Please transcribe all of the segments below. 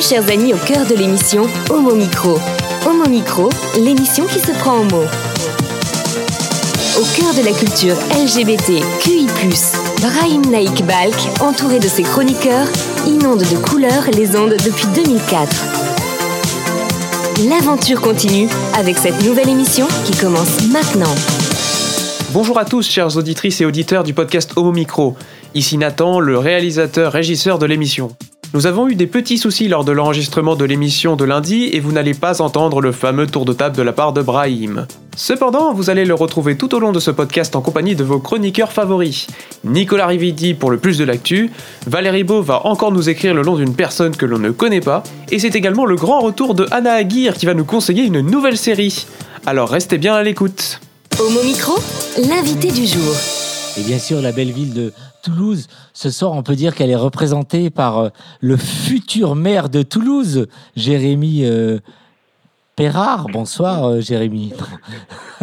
Chers amis au cœur de l'émission Homo Micro. Homo Micro, l'émission qui se prend en mots. Au cœur de la culture LGBT, QI+, Brahim Naik Balk, entouré de ses chroniqueurs, inonde de couleurs les ondes depuis 2004. L'aventure continue avec cette nouvelle émission qui commence maintenant. Bonjour à tous, chers auditrices et auditeurs du podcast Homo Micro. Ici Nathan, le réalisateur régisseur de l'émission. Nous avons eu des petits soucis lors de l'enregistrement de l'émission de lundi et vous n'allez pas entendre le fameux tour de table de la part de Brahim. Cependant, vous allez le retrouver tout au long de ce podcast en compagnie de vos chroniqueurs favoris. Nicolas Rividi pour le plus de l'actu, Valérie Beau va encore nous écrire le nom d'une personne que l'on ne connaît pas, et c'est également le grand retour de Anna Aguirre qui va nous conseiller une nouvelle série. Alors restez bien à l'écoute. Homo Micro, l'invité du jour. Et bien sûr, la belle ville de Toulouse, ce soir, on peut dire qu'elle est représentée par euh, le futur maire de Toulouse, Jérémy euh, Perrard. Bonsoir, euh, Jérémy.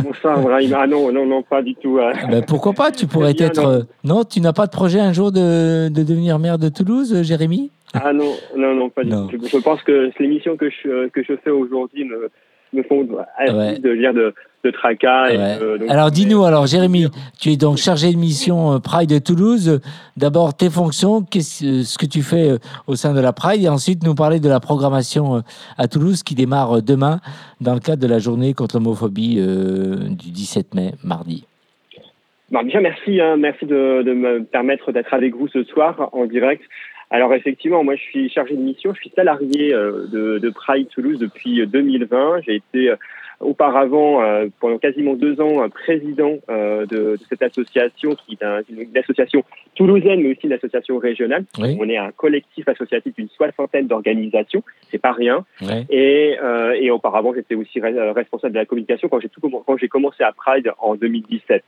Bonsoir, Brahim. Ah non, non, non, pas du tout. hein. Ben, pourquoi pas? Tu pourrais bien, être. non. euh, Non, tu n'as pas de projet un jour de, de devenir maire de Toulouse, Jérémy? Ah non, non, non, pas du tout. Je, pense que l'émission que je, que je fais aujourd'hui me, me font assez Ouais. de lire de, de tracas. Et Ouais. de- donc- Alors dis-nous, alors Jérémy, tu es donc chargé de mission euh, Pride de Toulouse. D'abord tes fonctions, qu'est-ce euh, ce que tu fais euh, au sein de la Pride, et ensuite nous parler de la programmation euh, à Toulouse qui démarre euh, demain dans le cadre de la journée contre l'homophobie euh, du 17 mai, mardi. Bon, déjà, merci, hein, merci de, de me permettre d'être avec vous ce soir en direct. Alors effectivement, moi je suis chargé de mission, je suis salarié euh, de, de Pride Toulouse depuis euh, 2020. J'ai été euh, auparavant, euh, pendant quasiment deux ans, président euh, de, de cette association qui est un- une, association toulousaine, mais aussi une association régionale. Oui. On est un collectif associatif d'une soixantaine d'organisations, c'est pas rien. Et, euh, et auparavant, j'étais aussi re- responsable de la communication quand j'ai quand commencé à Pride en 2017.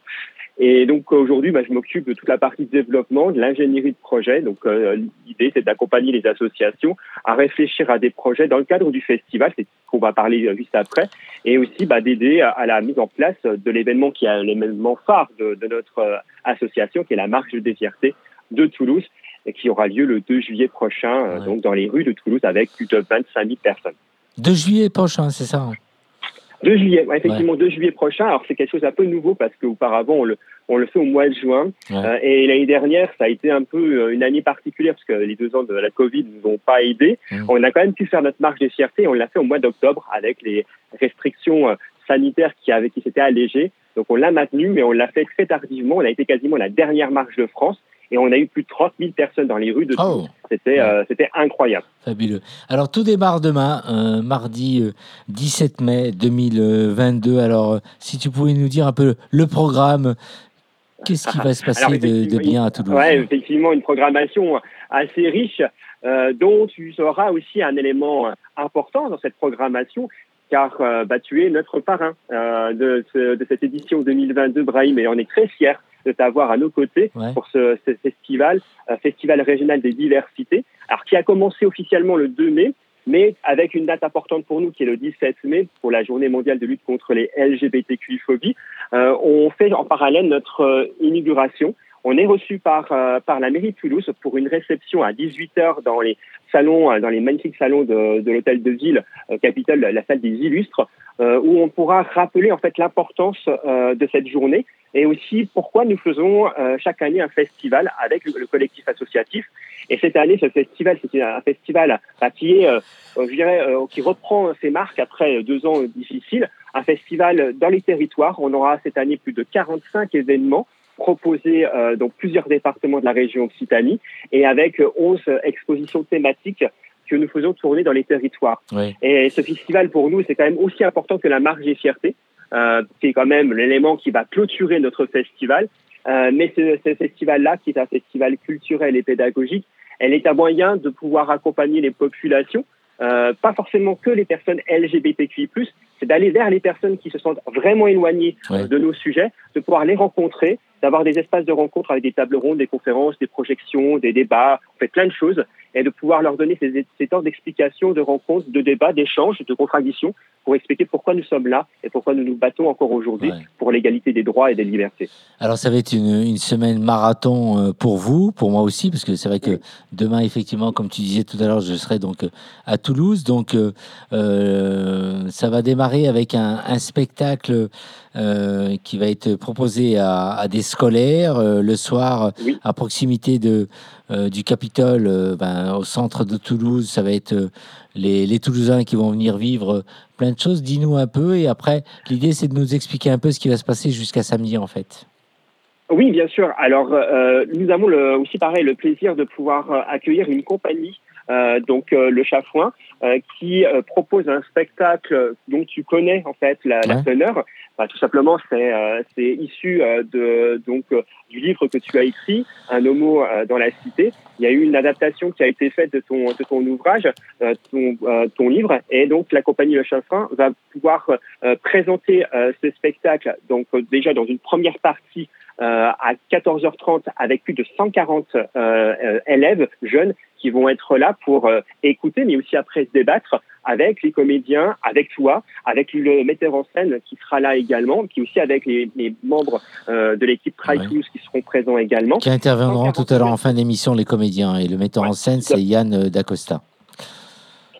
Et donc aujourd'hui, bah, je m'occupe de toute la partie développement, de l'ingénierie de projet. Donc euh, l'idée, c'est d'accompagner les associations à réfléchir à des projets dans le cadre du festival, c'est ce qu'on va parler juste après, et aussi bah, d'aider à, à la mise en place de l'événement qui est l'événement phare de, de notre euh, association, qui est la Marche des Fiertés de Toulouse, et qui aura lieu le 2 juillet prochain, euh, Ouais. donc dans les rues de Toulouse, avec plus de 25 000 personnes. 2 juillet prochain, c'est ça hein? 2 juillet, ouais, effectivement, 2 juillet prochain. Alors, c'est quelque chose un peu nouveau parce qu'auparavant, on le, on le fait au mois de juin. Ouais. Euh, et l'année dernière, ça a été un peu euh, une année particulière parce que les deux ans de la Covid ne nous ont pas aidés. Mm. On a quand même pu faire notre marche des fiertés. On l'a fait au mois d'octobre avec les restrictions euh, sanitaires qui, avaient, qui s'étaient allégées. Donc, on l'a maintenu, mais on l'a fait très tardivement. On a été quasiment la dernière marche de France. Et on a eu plus de 30 000 personnes dans les rues de Oh. C'était euh, incroyable. fabuleux. Alors tout démarre demain, euh, mardi euh, 17 mai 2022. Alors si tu pouvais nous dire un peu le programme, qu'est-ce qui va se passer Alors, de, bien à Toulouse Ouais, effectivement, une programmation assez riche, euh, dont tu seras aussi un élément important dans cette programmation, car euh, bah, tu es notre parrain euh, de, ce- de cette édition 2022, Brahim, et on est très fiers de t'avoir à nos côtés Ouais. pour ce, ce festival, euh, festival régional des diversités, alors qui a commencé officiellement le 2 mai, mais avec une date importante pour nous qui est le 17 mai pour la journée mondiale de lutte contre les LGBTQI-phobies. Euh, on fait en parallèle notre euh, inauguration. On est reçu par, euh, par la mairie de Toulouse pour une réception à 18h dans les salons, euh, dans les magnifiques salons de, l'hôtel de ville euh, capitale, la salle des illustres, euh, où on pourra rappeler en fait l'importance de cette journée et aussi pourquoi nous faisons chaque année un festival avec le, le collectif associatif. Et cette année, ce festival, c'est un festival qui reprend ses marques après deux ans difficiles. Un festival dans les territoires. On aura cette année plus de 45 événements proposés euh, dans plusieurs départements de la région Occitanie et avec euh, 11 expositions thématiques que nous faisons tourner dans les territoires. Et ce festival, pour nous, c'est quand même aussi important que la marche des fiertés, euh, qui est quand même l'élément qui va clôturer notre festival. Euh, mais ce, ce festival-là, qui est un festival culturel et pédagogique, elle est un moyen de pouvoir accompagner les populations, euh, pas forcément que les personnes LGBTQI+, c'est d'aller vers les personnes qui se sentent vraiment éloignées de nos sujets, de pouvoir les rencontrer, d'avoir des espaces de rencontre avec des tables rondes, des conférences, des projections, des débats, on fait plein de choses, et de pouvoir leur donner ces, ces temps d'explication, de rencontres, de débats, d'échanges, de contradictions, pour expliquer pourquoi nous sommes là et pourquoi nous nous battons encore aujourd'hui pour l'égalité des droits et des libertés. Alors ça va être une, une, semaine marathon euh, pour vous, pour moi aussi, parce que c'est vrai que demain, effectivement, comme tu disais tout à l'heure, je serai donc euh, à Toulouse, donc euh, ça va démarrer avec un, un spectacle euh, qui va être proposé à, à des scolaires le soir à proximité de euh, du Capitole, euh, ben, au centre de Toulouse, ça va être euh, les, les, Toulousains qui vont venir vivre plein de choses. Dis-nous un peu, et après, l'idée c'est de nous expliquer un peu ce qui va se passer jusqu'à samedi en fait. Oui, bien sûr. Alors, nous avons le, aussi pareil le plaisir de pouvoir accueillir une compagnie, donc le Chafouin, qui propose un spectacle dont tu connais en fait la, ouais. la teneur. Tout simplement, c'est c'est issu de donc du livre que tu as écrit, Un homo dans la cité. Il y a eu une adaptation qui a été faite de ton de ton ouvrage, ton ton livre, et donc la compagnie Le Chafouin va pouvoir présenter ce spectacle donc déjà dans une première partie euh, à 14h30 avec plus de 140 euh, euh, élèves jeunes qui vont être là pour euh, écouter, mais aussi après se débattre avec les comédiens, avec toi, avec le metteur en scène qui sera là également, puis aussi avec les, les membres euh, de l'équipe Try ouais. qui seront présents également. Qui interviendront tout à l'heure en fin d'émission, les comédiens. Et le metteur ouais, en scène, c'est Yann Dacosta.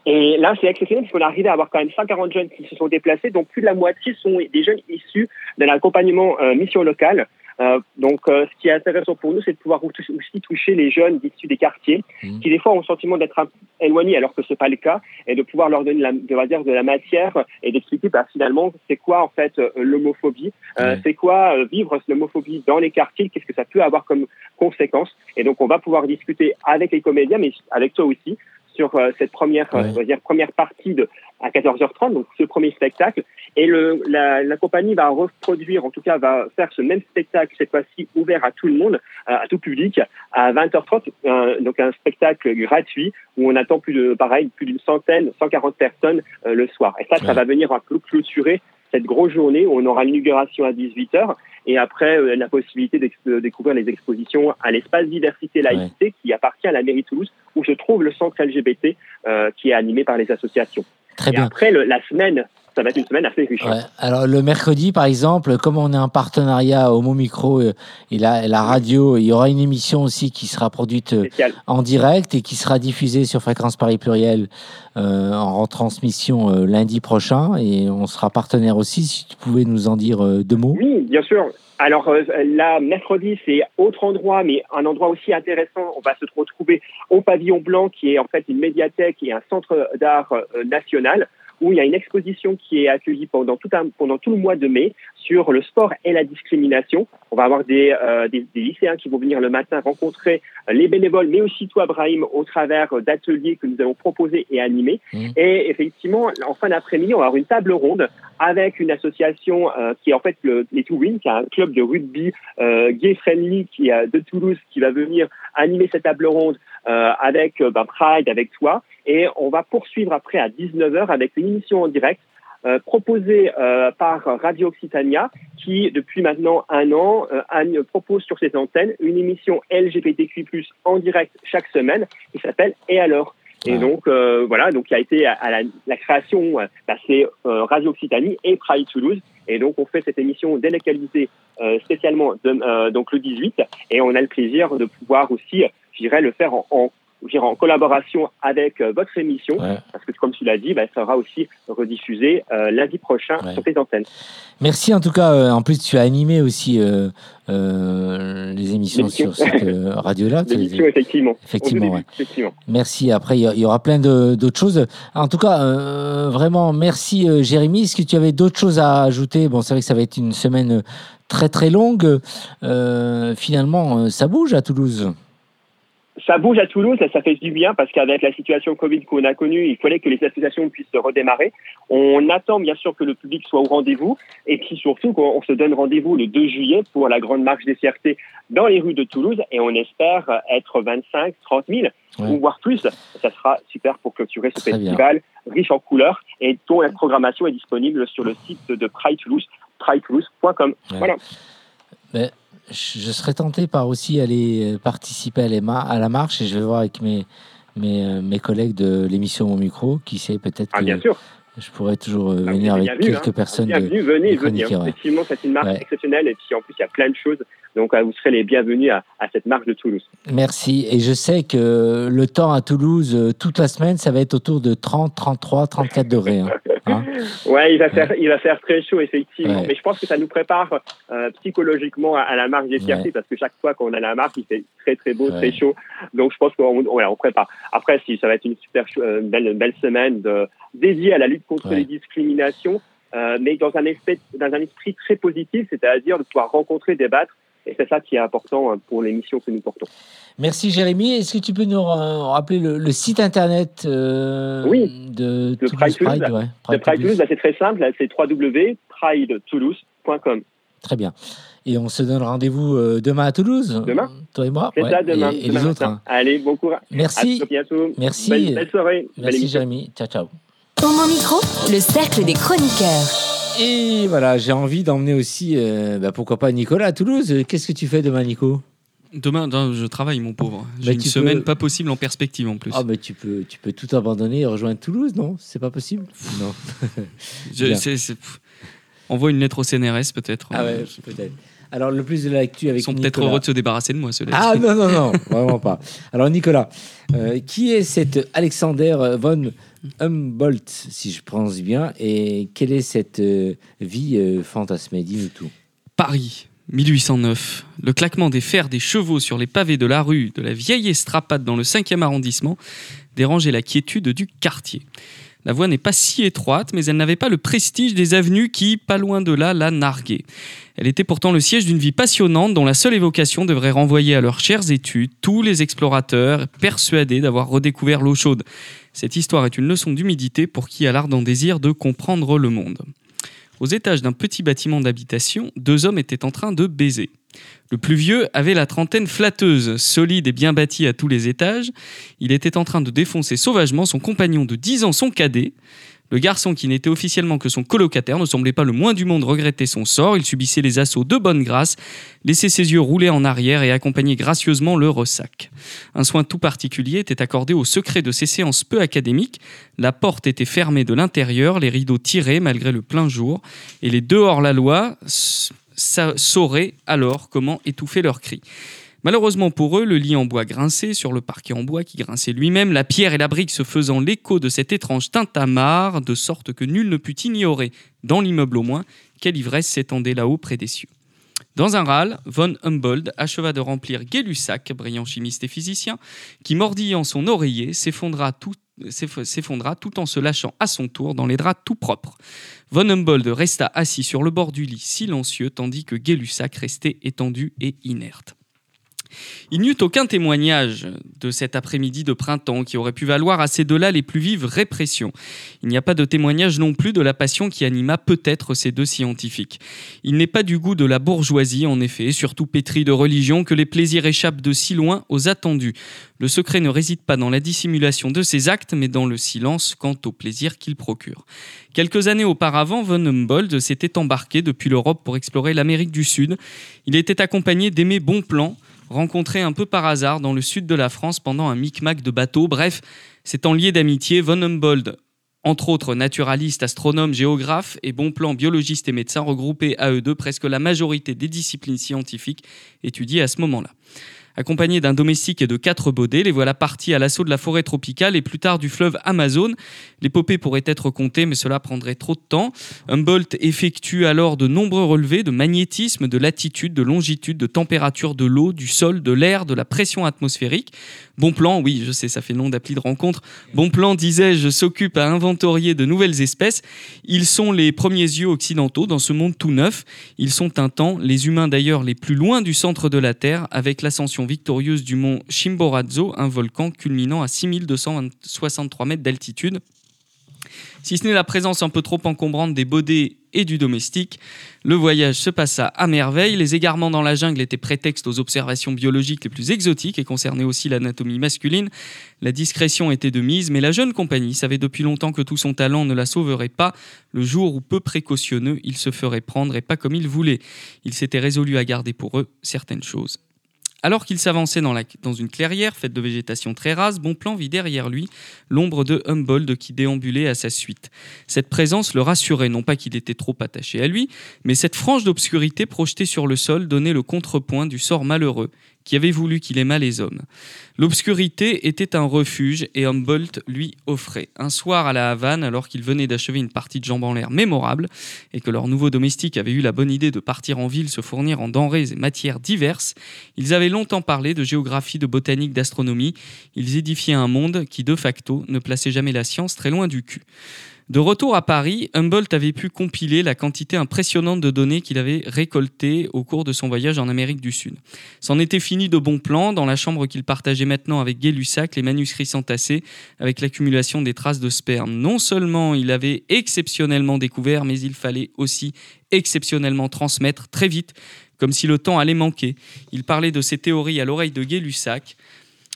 Et là, c'est exceptionnel parce qu'on est arrivé à avoir quand même 140 jeunes qui se sont déplacés, donc plus de la moitié sont des jeunes issus de l'accompagnement euh, mission locale. Euh, donc, euh, ce qui est intéressant pour nous, c'est de pouvoir aussi toucher les jeunes issus des quartiers, mmh. qui des fois ont le sentiment d'être éloignés alors que c'est pas le cas, et de pouvoir leur donner, la, de, va dire, de la matière et d'expliquer bah, finalement c'est quoi en fait euh, l'homophobie, mmh. c'est quoi vivre l'homophobie dans les quartiers, qu'est-ce que ça peut avoir comme conséquence. Et donc, on va pouvoir discuter avec les comédiens, mais avec toi aussi, sur euh, cette première, ouais. euh, dire, première partie de, à 14h30, donc ce premier spectacle. Et le, la, la, compagnie va reproduire, en tout cas va faire ce même spectacle, cette fois-ci ouvert à tout le monde, à, à tout public, à 20h30, euh, donc un spectacle gratuit où on attend plus de, pareil, plus d'une centaine, 140 personnes euh, le soir. Et ça, ouais. ça va venir un peu clôturer cette grosse journée où on aura l'inauguration à 18h et après euh, la possibilité de découvrir les expositions à l'espace diversité laïcité ouais. qui appartient à la mairie Toulouse où se trouve le centre LGBT euh, qui est animé par les associations. Très et bien. après le, la semaine ça va être une semaine assez riche. Ouais. Alors le mercredi, par exemple, comme on est en partenariat Homo Micro et la, la radio, il y aura une émission aussi qui sera produite euh, Spécial. en direct et qui sera diffusée sur Fréquence Paris Pluriel euh, en retransmission euh, lundi prochain. Et on sera partenaire aussi. Si tu pouvais nous en dire euh, deux mots. Oui, bien sûr. Alors euh, là, mercredi, c'est autre endroit, mais un endroit aussi intéressant. On va se retrouver au Pavillon Blanc, qui est en fait une médiathèque et un centre d'art euh, national où il y a une exposition qui est accueillie pendant tout, le mois de mai sur le sport et la discrimination. On va avoir des, euh, des, des lycéens qui vont venir le matin rencontrer les bénévoles, mais aussi toi, Brahim, au travers d'ateliers que nous allons proposer et animer. Mmh. Et effectivement, en fin d'après-midi, on va avoir une table ronde avec une association euh, qui est en fait le, les Two Win, qui est un club de rugby euh, gay-friendly qui est de Toulouse, qui va venir animer cette table ronde euh, avec ben, Pride, avec toi. Et on va poursuivre après à 19h avec une émission en direct euh, proposée euh, par Radio Occitania, qui depuis maintenant un an euh, propose sur ses antennes une émission LGBTQ+ en direct chaque semaine, qui s'appelle Et alors. Et ah. donc euh, voilà, donc qui a été à, à la, la, création, bah, c'est Radio Occitanie et Pride Toulouse. Et donc on fait cette émission délocalisée spécialement de, donc le 18, et on a le plaisir de pouvoir aussi, je dirais, le faire en, en en collaboration avec euh, votre émission, ouais. parce que comme tu l'as dit, bah, ça sera aussi rediffusé euh, lundi prochain ouais. sur les antennes. Merci en tout cas. Euh, en plus, tu as animé aussi euh, euh, les émissions sur cette radio-là. L'émission, effectivement. Effectivement, ouais. effectivement, Merci. Après, il y, y, aura plein d'autres choses. En tout cas, vraiment, merci Jérémy. Est-ce que tu avais d'autres choses à ajouter? Bon, c'est vrai que ça va être une semaine très très longue. finalement, ça bouge à Toulouse. Ça bouge à Toulouse et ça fait du bien parce qu'avec la situation Covid qu'on a connue, il fallait que les associations puissent redémarrer. On attend bien sûr que le public soit au rendez-vous et puis surtout qu'on se donne rendez-vous le 2 juillet pour la grande marche des fiertés dans les rues de Toulouse et on espère être 25, 30 000 ou voire plus. Ça sera super pour clôturer ce festival riche en couleurs et dont la programmation est disponible sur le site de Pride Toulouse, pridetoulouse.com. Voilà. Mais je serais tenté par aussi aller euh, participer à, à la marche et je vais voir avec mes, mes, euh, mes collègues de l'émission Mon Micro, qui sait peut-être ah, bien sûr. je pourrais toujours euh, ah, venir avec quelques hein. personnes. Bienvenue, venez, venez. Effectivement, c'est une marche exceptionnelle et puis en plus, il y a plein de choses donc, euh, vous serez les bienvenus à, cette marche de Toulouse. Merci. Et je sais que le temps à Toulouse, euh, toute la semaine, ça va être autour de 30, 33, 34 degrés. Hein. hein. ouais, il va, faire, il va faire très chaud, effectivement. Mais je pense que ça nous prépare euh, psychologiquement à, la marche des fiertés, parce que chaque fois qu'on a la marche, il fait très, très beau, très chaud. Donc, je pense qu'on on prépare. Après, si ça va être une super belle, belle semaine de, dédiée à la lutte contre les discriminations. mais dans un, esprit, dans un esprit très positif, c'est-à-dire de pouvoir rencontrer, débattre et c'est ça qui est important hein, pour l'émission que nous portons. Merci Jérémy. Est-ce que tu peux nous rappeler le, site internet euh, de, de Pride, Toulouse, bah, C'est très simple, c'est www.pridetoulouse.com. Très bien. Et on se donne rendez-vous euh, demain à Toulouse. Demain Toi et moi. C'est ça, demain. Et, les autres. Hein. Allez, bon courage. Merci. À bientôt. Merci. Belle, soirée. Merci Jérémy. Ciao, ciao. Pour mon micro, le cercle des chroniqueurs. Et voilà, j'ai envie d'emmener aussi, euh, bah, pourquoi pas Nicolas à Toulouse. Qu'est-ce que tu fais demain, Nico? Demain, je travaille, mon pauvre. J'ai bah, une semaine pas possible en perspective en plus. Ah, mais tu peux, tu peux tout abandonner et rejoindre Toulouse, non? C'est pas possible? Non. je, Envoie une lettre au CNRS, peut-être. Ah ouais, peut-être. Alors, le plus de l'actu avec Ils sont peut-être heureux de se débarrasser de moi, ceux Ah non, non, non, vraiment pas. Alors, Nicolas, euh, qui est cet Alexander von Humboldt, si je prononce bien, et quelle est cette euh, vie euh, fantasmée Dis-nous tout. Paris, 1809. Le claquement des fers des chevaux sur les pavés de la rue de la vieille Estrapade dans le 5e arrondissement dérangeait la quiétude du quartier. La voie n'est pas si étroite, mais elle n'avait pas le prestige des avenues qui, pas loin de là, la narguaient. Elle était pourtant le siège d'une vie passionnante dont la seule évocation devrait renvoyer à leurs chères études tous les explorateurs persuadés d'avoir redécouvert l'eau chaude. Cette histoire est une leçon d'humidité pour qui a l'ardent désir de comprendre le monde. Aux étages d'un petit bâtiment d'habitation, deux hommes étaient en train de baiser. Le plus vieux avait la trentaine flatteuse, solide et bien bâtie à tous les étages. Il était en train de défoncer sauvagement son compagnon de dix ans, son cadet. Le garçon, qui n'était officiellement que son colocataire, ne semblait pas le moins du monde regretter son sort. Il subissait les assauts de bonne grâce, laissait ses yeux rouler en arrière et accompagnait gracieusement le ressac. Un soin tout particulier était accordé au secret de ces séances peu académiques. La porte était fermée de l'intérieur, les rideaux tirés malgré le plein jour, et les deux hors-la-loi sauraient alors comment étouffer leurs cris. Malheureusement pour eux, le lit en bois grinçait sur le parquet en bois qui grinçait lui-même, la pierre et la brique se faisant l'écho de cet étrange tintamarre, de sorte que nul ne put ignorer, dans l'immeuble au moins, quelle ivresse s'étendait là-haut près des cieux. Dans un râle, von Humboldt acheva de remplir Gay-Lussac, brillant chimiste et physicien, qui, mordillant son oreiller, s'effondra tout, tout en se lâchant à son tour dans les draps tout propres. Von Humboldt resta assis sur le bord du lit, silencieux, tandis que Gay-Lussac restait étendu et inerte. Il n'y eut aucun témoignage de cet après-midi de printemps qui aurait pu valoir à ces deux-là les plus vives répressions. Il n'y a pas de témoignage non plus de la passion qui anima peut-être ces deux scientifiques. Il n'est pas du goût de la bourgeoisie, en effet, surtout pétrie de religion, que les plaisirs échappent de si loin aux attendus. Le secret ne réside pas dans la dissimulation de ses actes, mais dans le silence quant au plaisir qu'ils procurent. Quelques années auparavant, von Humboldt s'était embarqué depuis l'Europe pour explorer l'Amérique du Sud. Il était accompagné d'Aimé Bonplan, rencontré un peu par hasard dans le sud de la France pendant un micmac de bateaux. Bref, s'étant lié d'amitié, von Humboldt, entre autres naturaliste, astronome, géographe et bon plan biologiste et médecin, regroupés à eux deux presque la majorité des disciplines scientifiques étudiées à ce moment-là. Accompagnés d'un domestique et de quatre baudets, les voilà partis à l'assaut de la forêt tropicale et plus tard du fleuve Amazon. L'épopée pourrait être comptée, mais cela prendrait trop de temps. Humboldt effectue alors de nombreux relevés de magnétisme, de latitude, de longitude, de température de l'eau, du sol, de l'air, de la pression atmosphérique. Bon plan, oui, je sais, ça fait nom d'appli de rencontre. Bon plan, disais-je, s'occupe à inventorier de nouvelles espèces. Ils sont les premiers yeux occidentaux dans ce monde tout neuf. Ils sont un temps, les humains d'ailleurs, les plus loin du centre de la Terre, avec l'ascension victorieuse du mont Chimborazo, un volcan culminant à 6263 mètres d'altitude. Si ce n'est la présence un peu trop encombrante des bodés et du domestique, le voyage se passa à merveille. Les égarements dans la jungle étaient prétexte aux observations biologiques les plus exotiques et concernaient aussi l'anatomie masculine. La discrétion était de mise, mais la jeune compagnie savait depuis longtemps que tout son talent ne la sauverait pas. Le jour où, peu précautionneux, il se ferait prendre et pas comme il voulait. Il s'était résolu à garder pour eux certaines choses. Alors qu'il s'avançait dans, une clairière faite de végétation très rase, Bonplan vit derrière lui l'ombre de Humboldt qui déambulait à sa suite. Cette présence le rassurait, non pas qu'il était trop attaché à lui, mais cette frange d'obscurité projetée sur le sol donnait le contrepoint du sort malheureux qui avait voulu qu'il aimât les hommes. L'obscurité était un refuge et Humboldt lui offrait. Un soir à la Havane, alors qu'il venait d'achever une partie de jambes en l'air mémorable et que leur nouveau domestique avait eu la bonne idée de partir en ville se fournir en denrées et matières diverses, ils avaient longtemps parlé de géographie, de botanique, d'astronomie. Ils édifiaient un monde qui, de facto, ne plaçait jamais la science très loin du cul. De retour à Paris, Humboldt avait pu compiler la quantité impressionnante de données qu'il avait récoltées au cours de son voyage en Amérique du Sud. C'en était fini de bons plans. Dans la chambre qu'il partageait maintenant avec Gay-Lussac, les manuscrits s'entassaient avec l'accumulation des traces de sperme. Non seulement il avait exceptionnellement découvert, mais il fallait aussi exceptionnellement transmettre très vite, comme si le temps allait manquer. Il parlait de ses théories à l'oreille de Gay-Lussac.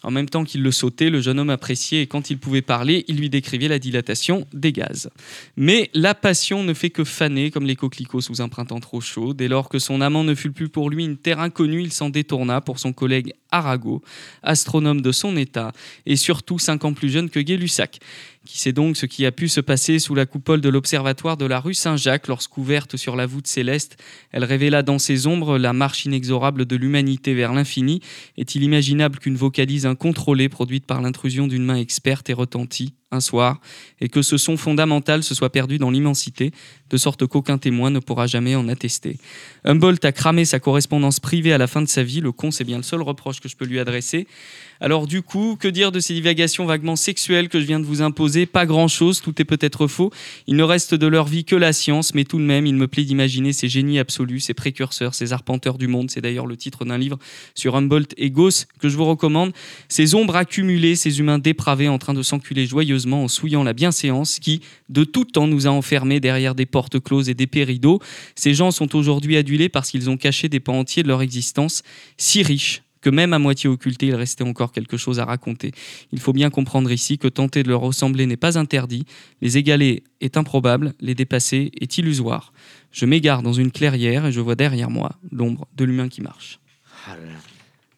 En même temps qu'il le sautait, le jeune homme appréciait et quand il pouvait parler, il lui décrivait la dilatation des gaz. Mais la passion ne fait que faner comme les coquelicots sous un printemps trop chaud. Dès lors que son amant ne fut plus pour lui une terre inconnue, il s'en détourna pour son collègue Arago, astronome de son état et surtout cinq ans plus jeune que Gay-Lussac. Qui sait donc ce qui a pu se passer sous la coupole de l'observatoire de la rue Saint-Jacques lorsqu'ouverte sur la voûte céleste, elle révéla dans ses ombres la marche inexorable de l'humanité vers l'infini. Est-il imaginable qu'une vocalise incontrôlée produite par l'intrusion d'une main experte ait retenti un soir et que ce son fondamental se soit perdu dans l'immensité, de sorte qu'aucun témoin ne pourra jamais en attester? Humboldt a cramé sa correspondance privée à la fin de sa vie, le con c'est bien le seul reproche que je peux lui adresser. Alors du coup, que dire de ces divagations vaguement sexuelles que je viens de vous imposer? Pas grand-chose, tout est peut-être faux. Il ne reste de leur vie que la science, mais tout de même, il me plaît d'imaginer ces génies absolus, ces précurseurs, ces arpenteurs du monde. C'est d'ailleurs le titre d'un livre sur Humboldt et Gauss que je vous recommande. Ces ombres accumulées, ces humains dépravés en train de s'enculer joyeusement en souillant la bienséance qui, de tout temps, nous a enfermés derrière des portes closes et des rideaux. Ces gens sont aujourd'hui adulés parce qu'ils ont caché des pans entiers de leur existence, si riches que même à moitié occultés, il restait encore quelque chose à raconter. Il faut bien comprendre ici que tenter de leur ressembler n'est pas interdit, les égaler est improbable, les dépasser est illusoire. Je m'égare dans une clairière et je vois derrière moi l'ombre de l'humain qui marche. Ah.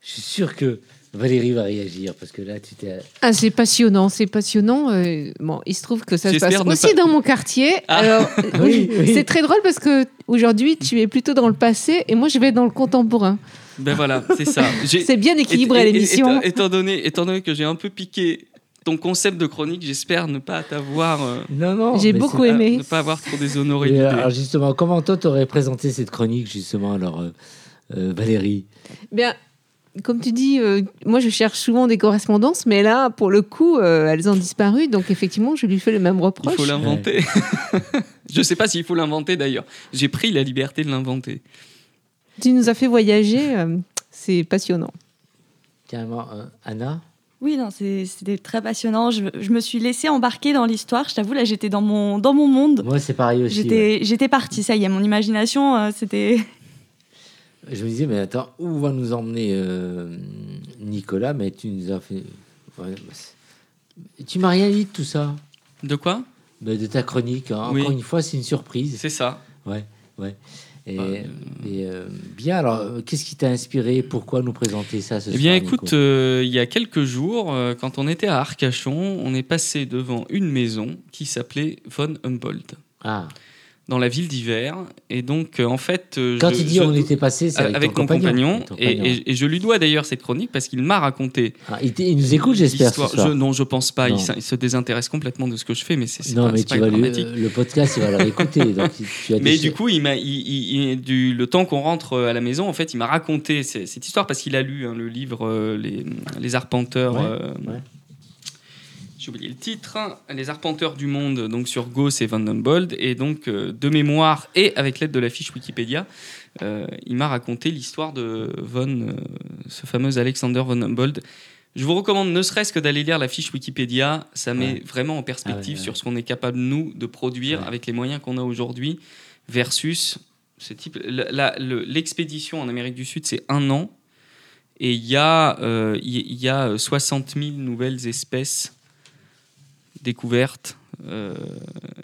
Je suis sûr que Valérie va réagir parce que là, tu t'es. Ah, c'est passionnant, c'est passionnant. euh, bon, il se trouve que ça se passe aussi pas- dans mon quartier. Ah. Alors, Oui, oui. c'est très drôle parce que aujourd'hui, tu es plutôt dans le passé et moi, je vais dans le contemporain. Ben voilà, c'est ça. C'est bien équilibré Et- et- l'émission. Étant, étant donné, étant donné que j'ai un peu piqué ton concept de chronique, j'espère ne pas t'avoir, euh, Non, non. J'ai beaucoup aimé. ne pas avoir trop déshonoré l'idée. alors justement, comment toi t'aurais présenté cette chronique justement alors euh, euh, Valérie? Bien, comme tu dis, euh, moi, je cherche souvent des correspondances, mais là, pour le coup, euh, elles ont disparu. Donc, effectivement, je lui fais le même Il reproche. faut l'inventer. Je sais pas s'il faut l'inventer d'ailleurs. J'ai pris la liberté de l'inventer. Tu nous as fait voyager. euh, c'est passionnant. Carrément, euh, Anna Oui, non, c'est- c'était très passionnant. Je, je me suis laissée embarquer dans l'histoire. Je t'avoue, là, j'étais dans mon, dans mon monde. Moi, c'est pareil aussi. J'étais partie, ça y est, mon imagination, euh, c'était... Je me disais, mais attends, où va nous emmener euh, Nicolas? Mais tu nous as fait. Ouais, bah, tu m'as rien dit de tout ça, De quoi? Bah, de ta chronique. hein. Oui. Encore une fois, c'est une surprise. C'est ça. Ouais, ouais. Et, Ah, et, euh, bien, alors, euh, qu'est-ce qui t'a inspiré? Pourquoi nous présenter ça ce Eh bien, soir, écoute, euh, il y a quelques jours, euh, quand on était à Arcachon, on est passé devant une maison qui s'appelait Von Humboldt, Ah, dans la ville d'hiver. Et donc, euh, en fait, euh, quand je- dis je- on était passé, c'est avec, avec, mon compagnon, Ton et, compagnon. et- et je lui dois d'ailleurs cette chronique parce qu'il m'a raconté Ah, il, il nous écoute, j'espère. non, je pense pas. Il, il se désintéresse complètement de ce que je fais, mais c'est Non, pas, mais tu vas lui- dramatique. le podcast, il va as Mais du coup, il m'a, il- il- il- du, le temps qu'on rentre à la maison, en fait, il m'a raconté cette histoire parce qu'il a lu hein, le livre euh, les, les Arpenteurs. Ouais, euh, ouais. J'ai oublié le titre. Les Arpenteurs du monde, donc sur Gauss et Van Humboldt, et donc euh, de mémoire et avec l'aide de la fiche Wikipédia, euh, il m'a raconté l'histoire de Von euh, ce fameux Alexander von Humboldt. Je vous recommande ne serait-ce que d'aller lire la fiche Wikipédia. Ça met vraiment en perspective Ah ouais, ouais. sur ce qu'on est capable, nous, de produire avec les moyens qu'on a aujourd'hui versus ce type. L'expédition en Amérique du Sud, c'est un an. Et il y, a, euh, il y- il y a 60 000 nouvelles espèces découvertes. euh,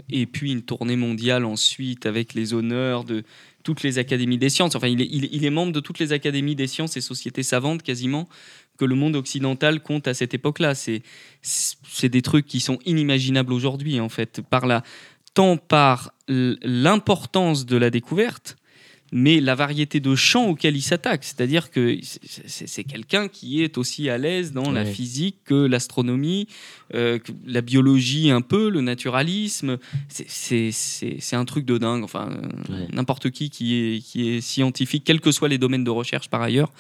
et puis une tournée mondiale ensuite avec les honneurs de toutes les académies des sciences. Enfin, il est, membre de toutes les académies des sciences et sociétés savantes quasiment que le monde occidental compte à cette époque-là. C'est c'est des trucs qui sont inimaginables aujourd'hui, en fait, par la, tant par l'importance de la découverte, mais la variété de champs auxquels il s'attaque. C'est-à-dire que c'est- quelqu'un qui est aussi à l'aise dans la physique que l'astronomie, euh, la biologie un peu, le naturalisme. C'est- un truc de dingue. Enfin, euh, n'importe qui qui est, qui est scientifique, quels que soient les domaines de recherche par ailleurs,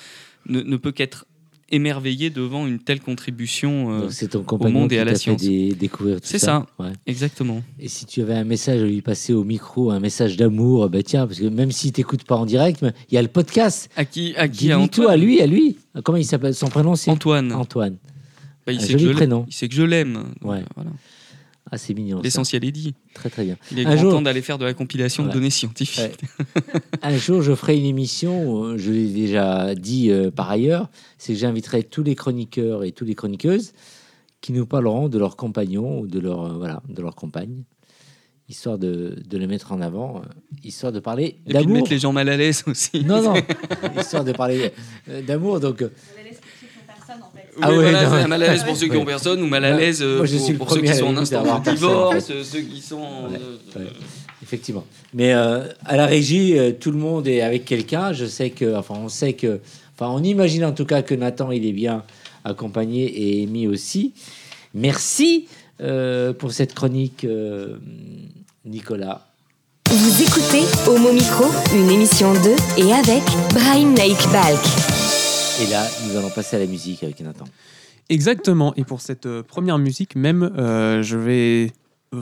ne, ne peut qu'être émerveillé devant une telle contribution. euh, ton compagnon monde et à la science. des, découvrir tout C'est ça. Ouais. exactement. Et si tu avais un message à lui passer au micro, un message d'amour, bah tiens, parce que même s'il t'écoute pas en direct, il y a le podcast. À qui, à qui à lui, à lui. Comment il s'appelle Son prénom c'est Antoine. Antoine. Bah, il, Un sait que je l'aime. prénom. il sait que je l'aime. Ouais. voilà. Ah, c'est mignon. L'essentiel est dit. Très très bien. Il est Un grand jour- temps d'aller faire de la compilation Voilà. de données scientifiques. Ouais. Un jour, je ferai une émission, euh, je l'ai déjà dit euh, par ailleurs, c'est que j'inviterai tous les chroniqueurs et toutes les chroniqueuses qui nous parleront de leurs compagnons ou de leur, euh, voilà, de leur compagne, histoire de, de les mettre en avant, euh, histoire de parler Et puis de d'amour. mettre les gens mal à l'aise aussi. Non, non, histoire de parler d'amour. Donc, Oui, Ah ouais, voilà, non. c'est mal à l'aise pour ceux qui Ouais. ont personne ou mal à l'aise euh, pour, ceux qui sont en instant de divorce, ceux qui sont. Ouais, euh, ouais. effectivement. Mais euh, à la régie, euh, tout le monde est avec quelqu'un. Je sais que, enfin, on sait que, enfin, on imagine en tout cas que Nathan, il est bien accompagné et Amy aussi. Merci euh, pour cette chronique, euh, Nicolas. Vous écoutez Homo Micro, une émission de et avec Brahim Naik Balk. Et là, nous allons passer à la musique avec Nathan. Exactement. Et pour cette euh, première musique même, euh, je vais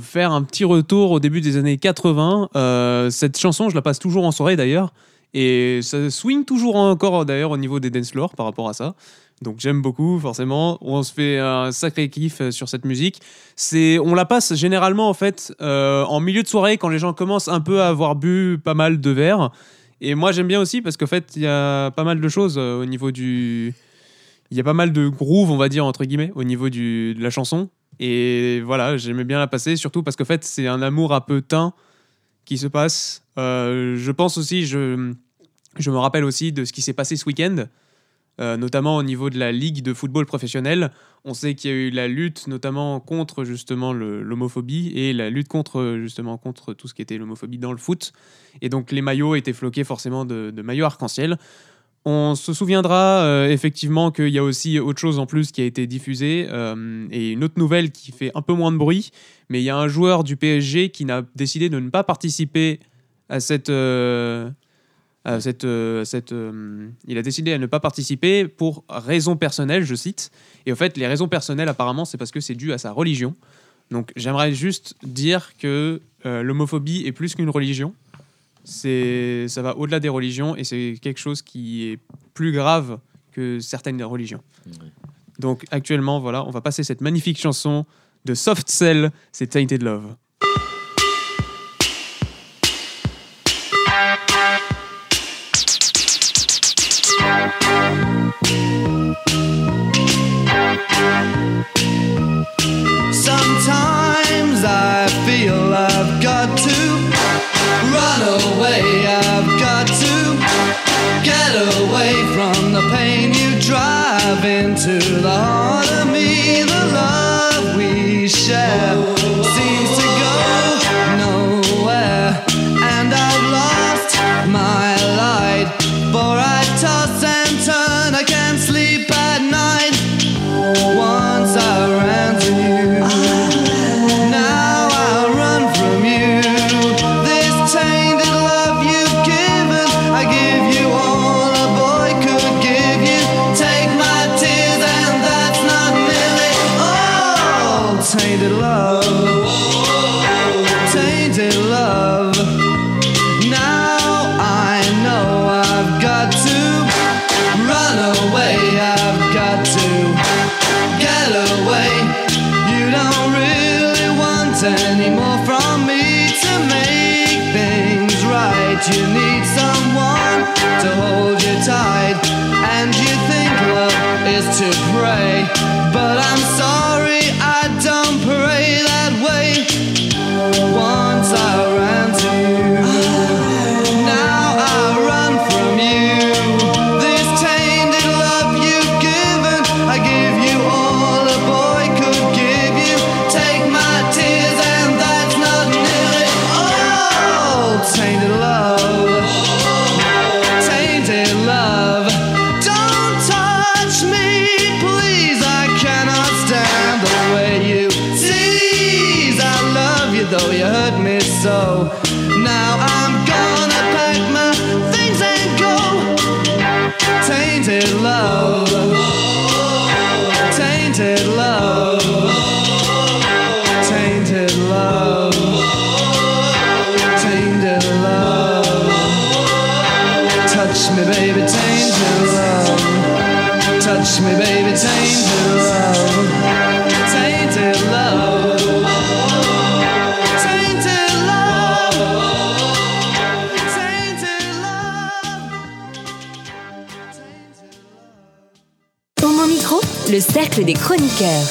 faire un petit retour au début des années 80. Euh, cette chanson, je la passe toujours en soirée d'ailleurs. Et ça swing toujours encore d'ailleurs au niveau des dance floors par rapport à ça. Donc j'aime beaucoup forcément. On se fait un sacré kiff euh, sur cette musique. C'est, on la passe généralement en fait en milieu de soirée quand les gens commencent un peu à avoir bu pas mal de verres. Et moi j'aime bien aussi parce qu'en fait il y a pas mal de choses euh, au niveau du, il y a pas mal de groove, on va dire, entre guillemets, au niveau du, de la chanson. Et voilà, j'aimais bien la passer, surtout parce qu'en fait, c'est un amour un peu teint qui se passe. Euh, je pense aussi, je, je me rappelle aussi de ce qui s'est passé ce week-end, euh, notamment au niveau de la Ligue de football professionnel. On sait qu'il y a eu la lutte, notamment contre justement l'homophobie et la lutte contre justement contre tout ce qui était l'homophobie dans le foot. Et donc les maillots étaient floqués forcément de, maillots arc-en-ciel. On se souviendra euh, effectivement qu'il y a aussi autre chose en plus qui a été diffusée euh, et une autre nouvelle qui fait un peu moins de bruit. Mais il y a un joueur du PSG qui n'a décidé de ne pas participer à cette. Cette, euh, cette, euh, il a décidé à ne pas participer pour raisons personnelles, je cite. Et en fait, les raisons personnelles, apparemment, c'est parce que c'est dû à sa religion. Donc, j'aimerais juste dire que euh, l'homophobie est plus qu'une religion. C'est, ça va au-delà des religions et c'est quelque chose qui est plus grave que certaines religions. Ouais. Donc, actuellement, voilà, on va passer cette magnifique chanson de Soft Cell, c'est Tainted Love. Tainted love. Cercle des chroniqueurs.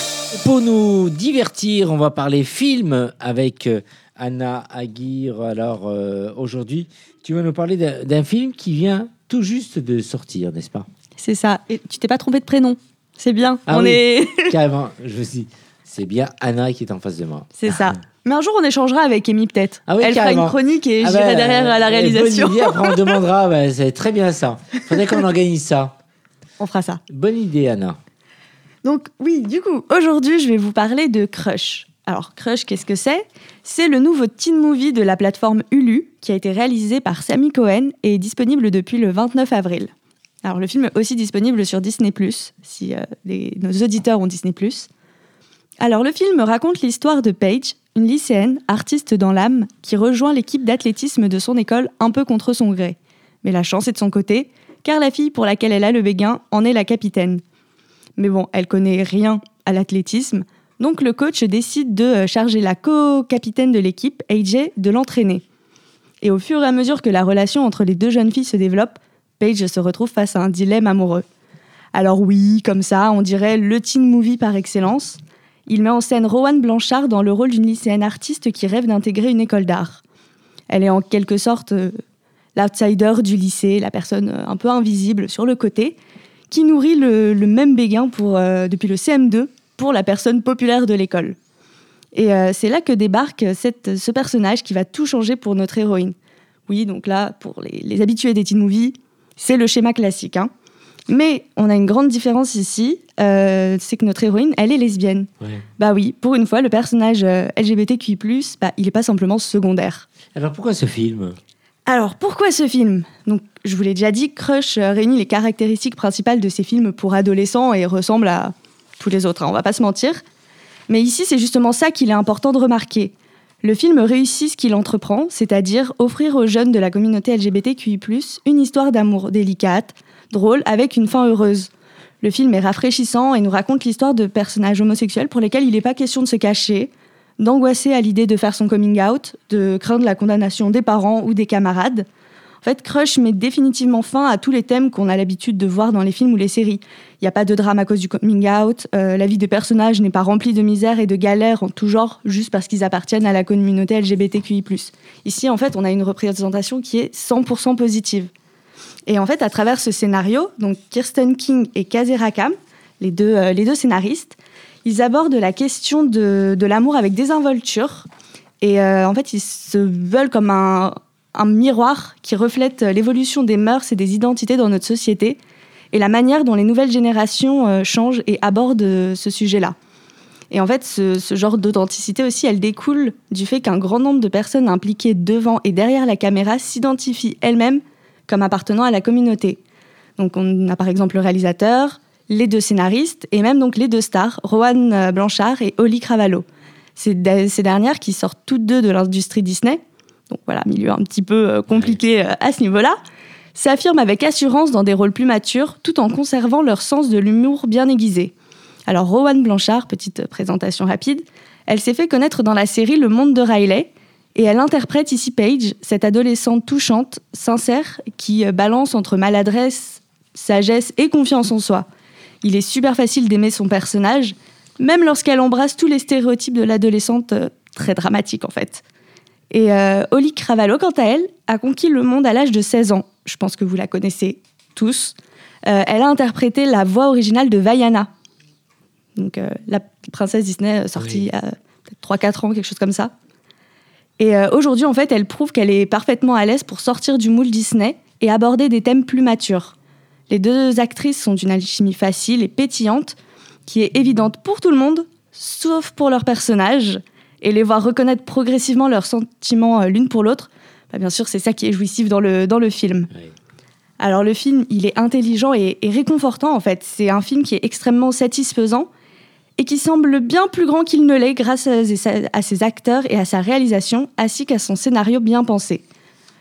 Pour nous divertir, on va parler film avec euh, Anna Aguirre. Alors euh, aujourd'hui, tu vas nous parler d'un film qui vient tout juste de sortir, n'est-ce pas? C'est ça. Et tu t'es pas trompé de prénom. C'est bien. Ah on oui. est. Carrément, je me suis c'est bien Anna qui est en face de moi. C'est ça. Mais un jour, on échangera avec Amy peut-être. Ah oui, Elle fera une chronique et Ah j'irai bah, derrière à la réalisation. Bonne idée, après on demandera, bah, c'est très bien ça. Faudrait qu'on organise ça. on fera ça. Bonne idée, Anna. Donc oui, du coup, aujourd'hui, je vais vous parler de Crush. Alors Crush, qu'est-ce que c'est? C'est le nouveau teen movie de la plateforme Hulu qui a été réalisé par Sammy Cohen et est disponible depuis le 29 avril. Alors le film est aussi disponible sur Disney ⁇ si euh, nos auditeurs ont Disney ⁇ Alors le film raconte l'histoire de Paige, une lycéenne, artiste dans l'âme, qui rejoint l'équipe d'athlétisme de son école un peu contre son gré. Mais la chance est de son côté, car la fille pour laquelle elle a le béguin en est la capitaine. Mais bon, elle connaît rien à l'athlétisme, donc le coach décide de euh, charger la co-capitaine de l'équipe, AJ, de l'entraîner. Et au fur et à mesure que la relation entre les deux jeunes filles se développe, Paige se retrouve face à un dilemme amoureux. Alors oui, comme ça, on dirait le teen movie par excellence. Il met en scène Rowan Blanchard dans le rôle d'une lycéenne artiste qui rêve d'intégrer une école d'art. Elle est en quelque sorte euh, l'outsider du lycée, la personne euh, un peu invisible sur le côté, qui nourrit le, le même béguin pour, euh, depuis le CM2 pour la personne populaire de l'école. Et euh, c'est là que débarque cette, ce personnage qui va tout changer pour notre héroïne. Oui, donc là, pour les, les habitués des teen movies, c'est le schéma classique. hein. Mais on a une grande différence ici, euh, c'est que notre héroïne, elle est lesbienne. Ouais. Bah oui, pour une fois, le personnage LGBTQI+, bah, il n'est pas simplement secondaire. Alors pourquoi ce film? Alors, pourquoi ce film? Donc, je vous l'ai déjà dit, Crush euh, réunit les caractéristiques principales de ces films pour adolescents et ressemble à tous les autres, hein, on va pas se mentir. Mais ici, c'est justement ça qu'il est important de remarquer. Le film réussit ce qu'il entreprend, c'est-à-dire offrir aux jeunes de la communauté LGBTQI+, une histoire d'amour délicate, drôle, avec une fin heureuse. Le film est rafraîchissant et nous raconte l'histoire de personnages homosexuels pour lesquels il n'est pas question de se cacher, d'angoisser à l'idée de faire son coming out, de craindre la condamnation des parents ou des camarades. En fait, Crush met définitivement fin à tous les thèmes qu'on a l'habitude de voir dans les films ou les séries. Il n'y a pas de drame à cause du coming out, euh, la vie des personnages n'est pas remplie de misère et de galères en tout genre juste parce qu'ils appartiennent à la communauté LGBTQI+. Ici, en fait, on a une représentation qui est 100% positive. Et en fait, à travers ce scénario, donc Kirsten King et Kazé Rakam, les deux, euh, les deux scénaristes, ils abordent la question de, l'amour avec désinvolture. Et euh, en fait, ils se veulent comme un, miroir qui reflète l'évolution des mœurs et des identités dans notre société et la manière dont les nouvelles générations euh, changent et abordent ce sujet-là. Et en fait, ce, ce genre d'authenticité aussi, elle découle du fait qu'un grand nombre de personnes impliquées devant et derrière la caméra s'identifient elles-mêmes comme appartenant à la communauté. Donc on a par exemple le réalisateur, les deux scénaristes et même donc les deux stars, Rowan euh, Blanchard et Holly Cravallo. Ces, de- ces dernières qui sortent toutes deux de l'industrie Disney, donc voilà, milieu un petit peu euh, compliqué euh, à ce niveau-là, s'affirment avec assurance dans des rôles plus matures tout en conservant leur sens de l'humour bien aiguisé. Alors Rowan Blanchard, petite présentation rapide, elle s'est fait connaître dans la série Le Monde de Riley et elle interprète ici Paige, cette adolescente touchante, sincère, qui balance entre maladresse, sagesse et confiance en soi. Il est super facile d'aimer son personnage, même lorsqu'elle embrasse tous les stéréotypes de l'adolescente euh, très dramatique en fait. Et euh, Holly Cravallo, quant à elle, a conquis le monde à l'âge de 16 ans. Je pense que vous la connaissez tous. Euh, elle a interprété la voix originale de Vaiana, donc euh, la princesse Disney sortie Oui. peut-être 3-4 ans, quelque chose comme ça. Et aujourd'hui, en fait, elle prouve qu'elle est parfaitement à l'aise pour sortir du moule Disney et aborder des thèmes plus matures. Les deux actrices sont d'une alchimie facile et pétillante, qui est évidente pour tout le monde, sauf pour leurs personnages. Et les voir reconnaître progressivement leurs sentiments euh, l'une pour l'autre, bah, bien sûr, c'est ça qui est jouissif dans le, dans le film. Alors le film, il est intelligent et, et réconfortant en fait. C'est un film qui est extrêmement satisfaisant et qui semble bien plus grand qu'il ne l'est grâce à, à ses acteurs et à sa réalisation, ainsi qu'à son scénario bien pensé.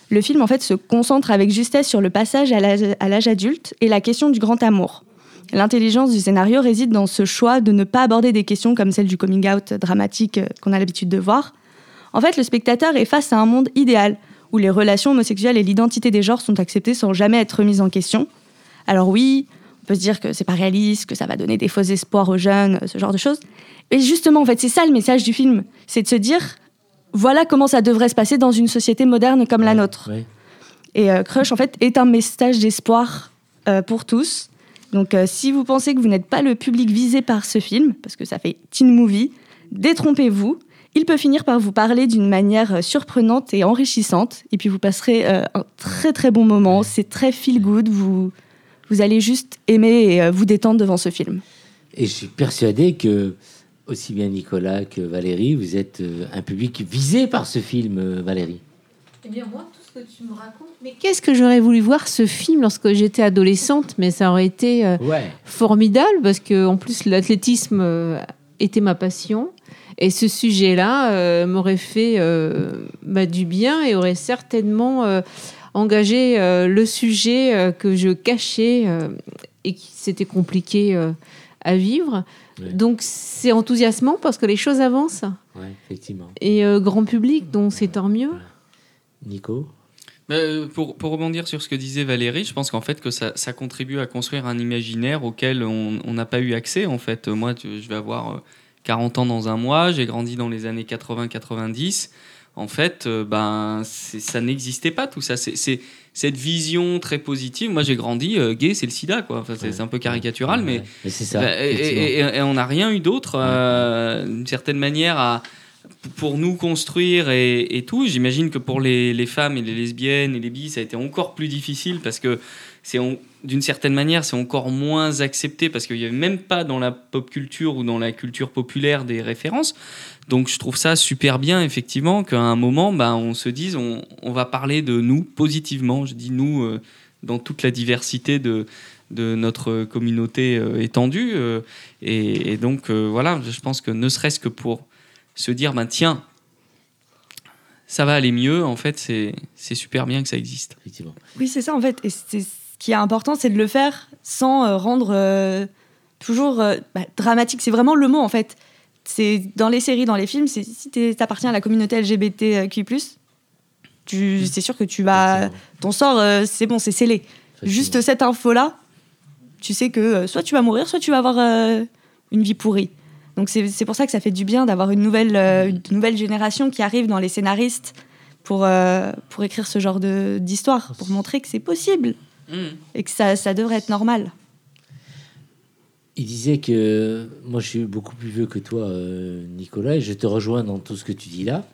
Le film en fait se concentre avec justesse sur le passage à l'âge adulte et la question du grand amour. L'intelligence du scénario réside dans ce choix de ne pas aborder des questions comme celle du coming out dramatique euh, qu'on a l'habitude de voir. En fait, le spectateur est face à un monde idéal où les relations homosexuelles et l'identité des genres sont acceptées sans jamais être remises en question. Alors oui, on peut se dire que c'est pas réaliste, que ça va donner des faux espoirs aux jeunes, ce genre de choses. Et justement, en fait, c'est ça le message du film, c'est de se dire voilà comment ça devrait se passer dans une société moderne comme la nôtre. ouais. Et euh, Crush, en fait, est un message d'espoir euh, pour tous. Donc, euh, si vous pensez que vous n'êtes pas le public visé par ce film, parce que ça fait teen movie, détrompez-vous. Il peut finir par vous parler d'une manière surprenante et enrichissante. Et puis, vous passerez un très très bon moment. C'est très feel good. Vous, vous allez juste aimer et vous détendre devant ce film. Et je suis persuadé que, aussi bien Nicolas que Valérie, vous êtes euh, un public visé par ce film, euh, Valérie. Eh bien, moi, tout ce que tu me racontes. Mais qu'est-ce que j'aurais voulu voir ce film lorsque j'étais adolescente? Mais ça aurait été euh, Ouais. formidable parce que, en plus, l'athlétisme euh, était ma passion. Et ce sujet-là euh, m'aurait fait bah, du bien et aurait certainement engagé le sujet que je cachais et qui c'était compliqué à vivre. Ouais. Donc c'est enthousiasmant parce que les choses avancent Ouais, effectivement. et euh, grand public, donc c'est tant mieux. Nico Euh, pour, pour rebondir sur ce que disait Valérie, je pense qu'en fait que ça, ça contribue à construire un imaginaire auquel on n'a pas eu accès. En fait, moi, tu- je vais avoir euh, 40 ans dans un mois, j'ai grandi dans les années 80-90. En fait, euh, ben, ça n'existait pas tout ça. C'est- cette vision très positive. Moi, j'ai grandi euh, gay, c'est le sida, quoi. Enfin, c'est Ouais. un peu caricatural, mais Ouais, mais c'est ça. bah, et- effectivement. et, et- et on n'a rien eu d'autre, euh, d'une certaine manière, à, pour nous construire et, tout. J'imagine que pour les, les femmes et les lesbiennes et les bis, ça a été encore plus difficile parce que c'est d'une certaine manière, c'est encore moins accepté parce qu'il n'y avait même pas dans la pop culture ou dans la culture populaire des références. Donc je trouve ça super bien, effectivement, qu'à un moment, ben, on se dise, on, on va parler de nous positivement. Je dis nous euh, dans toute la diversité de, de notre communauté euh, étendue. euh, et, et donc, euh, voilà, je pense que ne serait-ce que pour se dire, ben, tiens, ça va aller mieux, en fait, c'est c'est super bien que ça existe. effectivement. Oui, c'est ça en fait. Et c'est ce qui est important, c'est de le faire sans euh, rendre euh, toujours euh, bah, dramatique. C'est vraiment le mot en fait. C'est dans les séries, dans les films. C'est si tu appartiens à la communauté LGBTQ+, tu, c'est sûr que tu vas, ton sort, euh, c'est bon, c'est scellé. Juste cette info-là, tu sais que euh, soit tu vas mourir, soit tu vas avoir euh, une vie pourrie. Donc c'est c'est pour ça que ça fait du bien d'avoir une nouvelle, euh, une nouvelle génération qui arrive dans les scénaristes pour, euh, pour écrire ce genre de- d'histoire, pour montrer que c'est possible et que ça, ça devrait être normal. Il disait que moi je suis beaucoup plus vieux que toi, euh, Nicolas, et je te rejoins dans tout ce que tu dis là.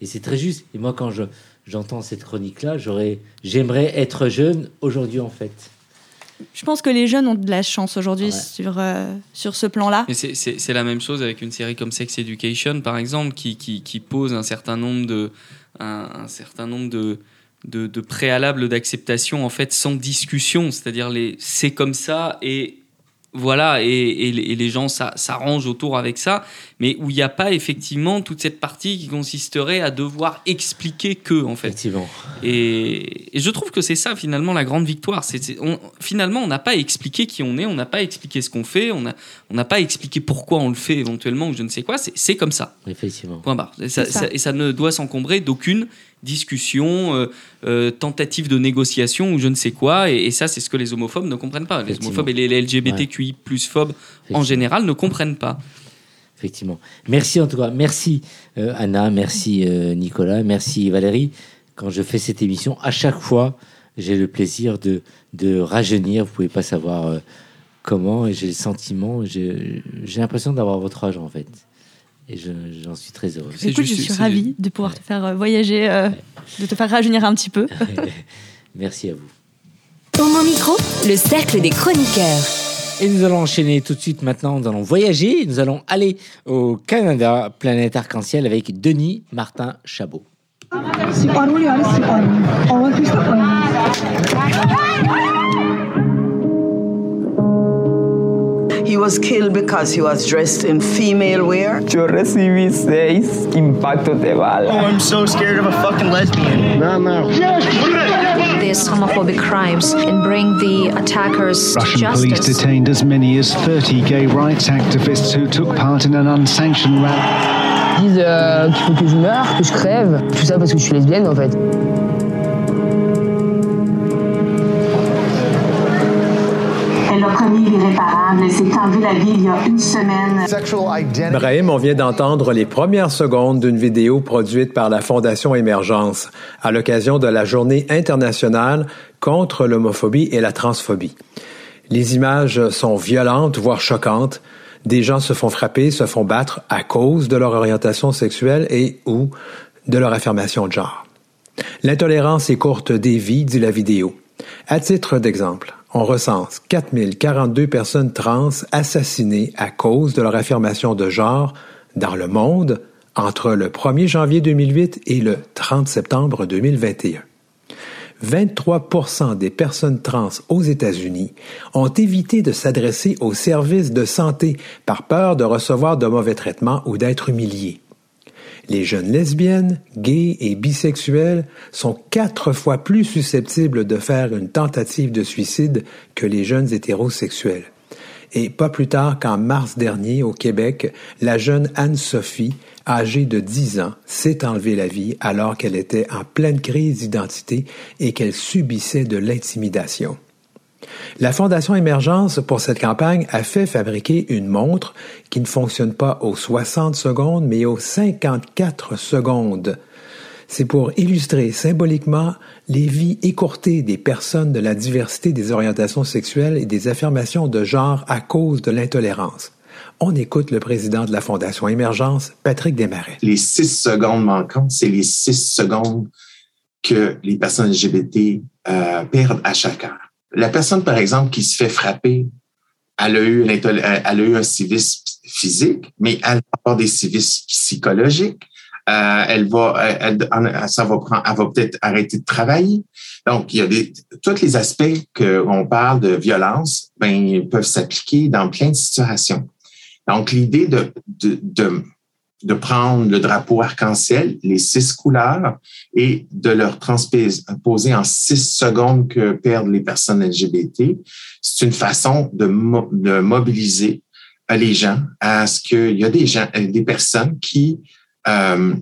Et c'est très juste. Et moi, quand je, j'entends cette chronique-là, j'aurais, j'aimerais être jeune aujourd'hui en fait. Je pense que les jeunes ont de la chance aujourd'hui Ouais. sur, euh, sur ce plan-là. Mais c'est- c'est c'est la même chose avec une série comme Sex Education, par exemple, qui, qui, qui pose un certain nombre de, un, un certain nombre de, de, de préalables d'acceptation, en fait, sans discussion. C'est-à-dire, les c'est comme ça et voilà, et, et les- et les gens ça- s'arrangent autour avec ça, mais où il n'y a pas effectivement toute cette partie qui consisterait à devoir expliquer que, en fait. Effectivement. Et, et je trouve que c'est ça finalement la grande victoire. C'est, finalement, on n'a pas expliqué qui on est, on n'a pas expliqué ce qu'on fait, on n'a on n'a pas expliqué pourquoi on le fait éventuellement ou je ne sais quoi. C'est, comme ça. Effectivement. Point barre. Et ça, C'est ça. ça- et ça ne doit s'encombrer d'aucune discussion, euh, euh, tentative de négociation ou je ne sais quoi. Et, et ça, c'est ce que les homophobes ne comprennent pas. Les homophobes et les, les LGBTQI plus phobes en général ne comprennent pas. Effectivement. Merci en tout cas. Merci euh, Anna, merci euh, Nicolas, merci Valérie. Quand je fais cette émission, à chaque fois, j'ai le plaisir de, de rajeunir. Vous pouvez pas savoir euh, comment, et j'ai le sentiment, j'ai l'impression d'avoir votre âge en fait. Et je- j'en suis très heureux. Écoute, juste- je suis ravie de pouvoir te faire euh, voyager, euh, de te faire rajeunir un petit peu. merci à vous. Au mon micro, le cercle des chroniqueurs. Et nous allons enchaîner tout de suite maintenant. Nous allons voyager. Nous allons aller au Canada, planète arc-en-ciel, avec Denis Martin Chabot. He was killed because he was dressed in female wear. Yo recibí seis impactos de bala. Oh, I'm so scared of a fucking lesbian. No, no. These homophobic crimes and bring the attackers Russian to justice. police detained as many as 30 gay rights activists who took part in an unsanctioned rally. Ils disent euh, qu'il faut que je meure, que je crève, tout ça parce que je suis lesbienne en fait. Elle s'est enlevée la vie il y a une semaine. Brahim, on vient d'entendre les premières secondes d'une vidéo produite par la Fondation Émergence à l'occasion de la Journée internationale contre l'homophobie et la transphobie. Les images sont violentes, voire choquantes. Des gens se font frapper, se font battre à cause de leur orientation sexuelle et ou de leur affirmation de genre. L'intolérance est courte des vies, dit la vidéo. À titre d'exemple, on recense 4042 personnes trans assassinées à cause de leur affirmation de genre dans le monde entre le 1er janvier 2008 et le 30 septembre 2021. 23% des personnes trans aux États-Unis ont évité de s'adresser aux services de santé par peur de recevoir de mauvais traitements ou d'être humiliés. Les jeunes lesbiennes, gays et bisexuels sont quatre fois plus susceptibles de faire une tentative de suicide que les jeunes hétérosexuels. Et pas plus tard qu'en mars dernier, au Québec, la jeune Anne-Sophie, âgée de 10 ans, s'est enlevée la vie alors qu'elle était en pleine crise d'identité et qu'elle subissait de l'intimidation. La Fondation Émergence, pour cette campagne, a fait fabriquer une montre qui ne fonctionne pas aux 60 secondes, mais aux 54 secondes. C'est pour illustrer symboliquement les vies écourtées des personnes de la diversité des orientations sexuelles et des affirmations de genre à cause de l'intolérance. On écoute le président de la Fondation Émergence, Patrick Desmarais. Les six secondes manquantes, c'est les six secondes que les personnes LGBT euh, perdent à chaque heure. La personne, par exemple, qui se fait frapper, elle a eu, elle a eu un civisme physique, mais elle va avoir des civismes psychologiques. Euh, elle va, elle, ça va prendre, elle va peut-être arrêter de travailler. Donc, il y a des, tous les aspects qu'on parle de violence, ben, ils peuvent s'appliquer dans plein de situations. Donc, l'idée de, de, de, de, prendre le drapeau arc-en-ciel, les six couleurs, et de leur transposer en six secondes que perdent les personnes LGBT, c'est une façon de, mo de mobiliser les gens à ce qu'il y a des gens, des personnes qui euh,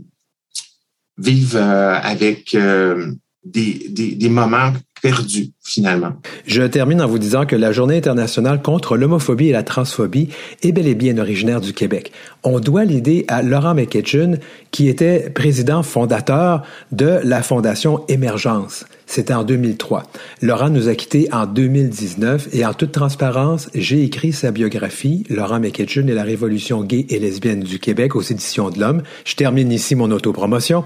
vivent euh, avec euh, des moments perdus finalement. Je termine en vous disant que la Journée internationale contre l'homophobie et la transphobie est bel et bien originaire du Québec. On doit l'idée à Laurent McKitchen, qui était président fondateur de la Fondation Émergence. C'était en 2003. Laurent nous a quittés en 2019 et en toute transparence, j'ai écrit sa biographie, Laurent McKitchen et la révolution gay et lesbienne du Québec aux éditions de l'Homme. Je termine ici mon autopromotion.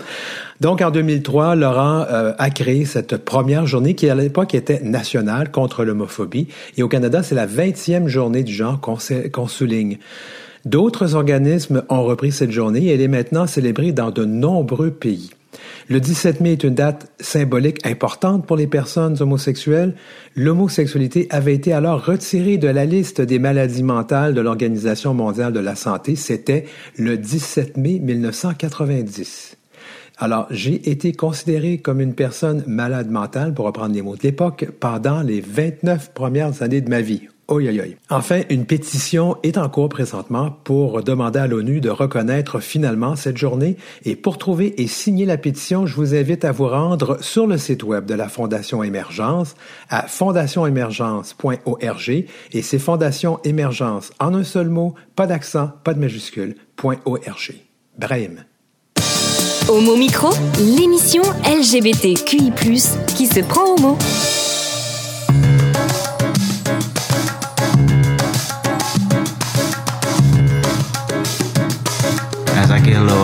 Donc en 2003, Laurent euh, a créé cette première journée qui à l'époque était nationale contre l'homophobie et au Canada, c'est la 20e journée du genre qu'on qu souligne. D'autres organismes ont repris cette journée et elle est maintenant célébrée dans de nombreux pays. Le 17 mai est une date symbolique importante pour les personnes homosexuelles. L'homosexualité avait été alors retirée de la liste des maladies mentales de l'Organisation mondiale de la santé. C'était le 17 mai 1990. Alors, j'ai été considéré comme une personne malade mentale, pour reprendre les mots de l'époque, pendant les 29 premières années de ma vie. Enfin, une pétition est en cours présentement pour demander à l'ONU de reconnaître finalement cette journée. Et pour trouver et signer la pétition, je vous invite à vous rendre sur le site web de la Fondation Émergence à fondationémergence.org et c'est Fondation Émergence en un seul mot, pas d'accent, pas de majuscule, .org. Brahim. Homo Micro, l'émission LGBTQI+, qui se prend au mot.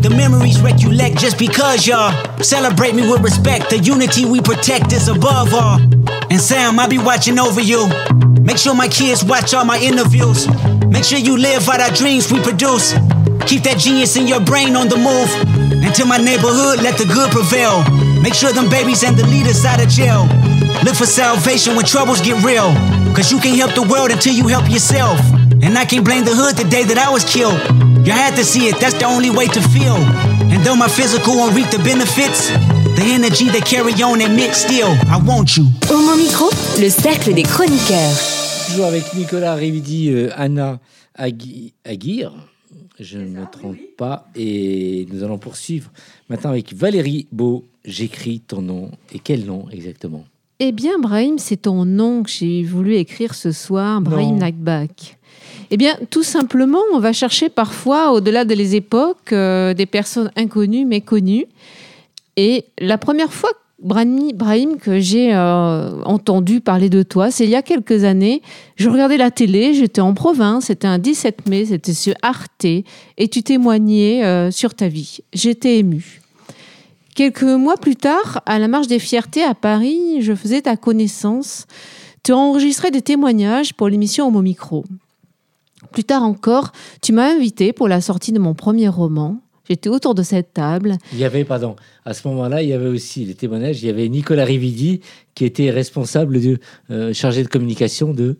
The memories recollect just because y'all celebrate me with respect. The unity we protect is above all. And Sam, I'll be watching over you. Make sure my kids watch all my interviews. Make sure you live out our dreams we produce. Keep that genius in your brain on the move. And my neighborhood, let the good prevail. Make sure them babies and the leaders out of jail. Look for salvation when troubles get real. Cause you can't help the world until you help yourself. And I can't blame the hood the day that I was killed. You had to see it, that's the only way to feel. And though my physical won't reap the benefits, The energy they carry on admit still, I want you. Homo Micro, le cercle des chroniqueurs. Toujours avec Nicolas Rividi, euh, Anna Agui- Aguirre, je ne me trompe pas, et nous allons poursuivre maintenant avec Valérie Beau. J'écris ton nom. Et quel nom exactement? Eh bien, Brahim, c'est ton nom que j'ai voulu écrire ce soir, Brahim. Nakbak. Eh bien, tout simplement, on va chercher parfois, au-delà de les époques, euh, des personnes inconnues mais connues. Et la première fois, Brahim, que j'ai euh, entendu parler de toi, c'est il y a quelques années. Je regardais la télé, j'étais en province, c'était un 17 mai, c'était sur Arte, et tu témoignais euh, sur ta vie. J'étais émue. Quelques mois plus tard, à la Marche des Fiertés à Paris, je faisais ta connaissance. Tu as des témoignages pour l'émission Homo Micro. Plus tard encore, tu m'as invité pour la sortie de mon premier roman. J'étais autour de cette table. Il y avait, pardon, à ce moment-là, il y avait aussi les témoignages. Il y avait Nicolas Rividi qui était responsable de euh, chargé de communication de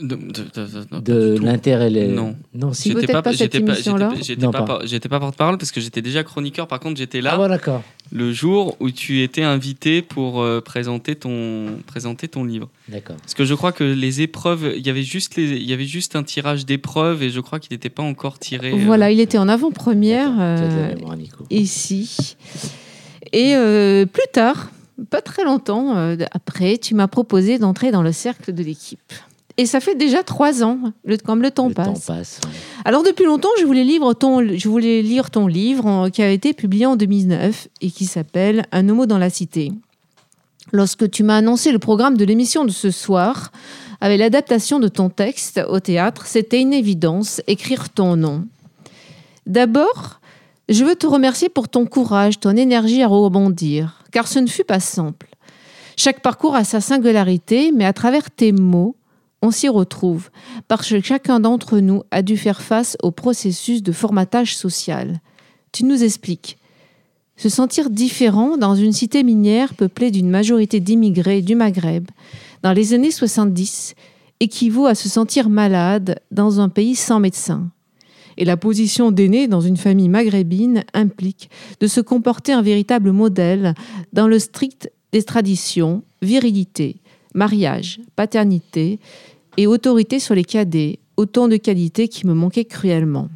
De, de- de- de- de l'Inter et les- Non. non, si. J'étais Peut-être pas, pas cette j'étais pas, émission-là j'étais- pas, pas. par- j'étais pas porte-parole parce que j'étais déjà chroniqueur. Par contre, j'étais là Ah, bon, d'accord. le jour où tu étais invité pour euh, présenter ton présenter ton livre. D'accord. Parce que je crois que les épreuves, il y avait juste les, il y avait juste un tirage d'épreuves et je crois qu'il n'était pas encore tiré. euh, Voilà, il était en avant-première euh, ici. Et euh, plus tard, pas très longtemps euh, après, tu m'as proposé d'entrer dans le cercle de l'équipe. Et ça fait déjà trois ans, le, comme le temps Le passe. temps passe. ouais. Alors depuis longtemps, je voulais, lire ton, je voulais lire ton livre en- qui a été publié en 2009 et qui s'appelle Un homo dans la cité. Lorsque tu m'as annoncé le programme de l'émission de ce soir, avec l'adaptation de ton texte au théâtre, c'était une évidence, écrire ton nom. D'abord, je veux te remercier pour ton courage, ton énergie à rebondir, car ce ne fut pas simple. Chaque parcours a sa singularité, mais à travers tes mots, on s'y retrouve, parce que chacun d'entre nous a dû faire face au processus de formatage social. Tu nous expliques. Se sentir différent dans une cité minière peuplée d'une majorité d'immigrés du Maghreb dans les années 70 équivaut à se sentir malade dans un pays sans médecin. Et la position d'aîné dans une famille maghrébine implique de se comporter un véritable modèle dans le strict des traditions, virilité, mariage, paternité et autorité sur les cadets, autant de qualités qui me manquaient cruellement.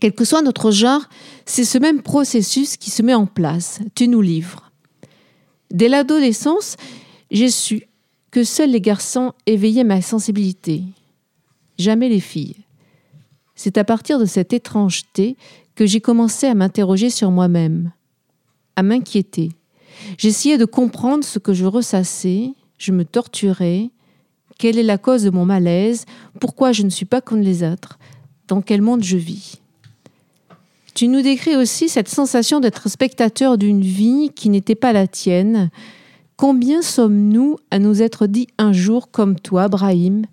Quel que soit notre genre, c'est ce même processus qui se met en place. Tu nous livres. Dès l'adolescence, j'ai su que seuls les garçons éveillaient ma sensibilité, jamais les filles. C'est à partir de cette étrangeté que j'ai commencé à m'interroger sur moi-même, à m'inquiéter. J'essayais de comprendre ce que je ressassais, je me torturais, quelle est la cause de mon malaise, pourquoi je ne suis pas comme les autres, dans quel monde je vis? Tu nous décris aussi cette sensation d'être spectateur d'une vie qui n'était pas la tienne. Combien sommes-nous à nous être dit un jour comme toi, Brahim?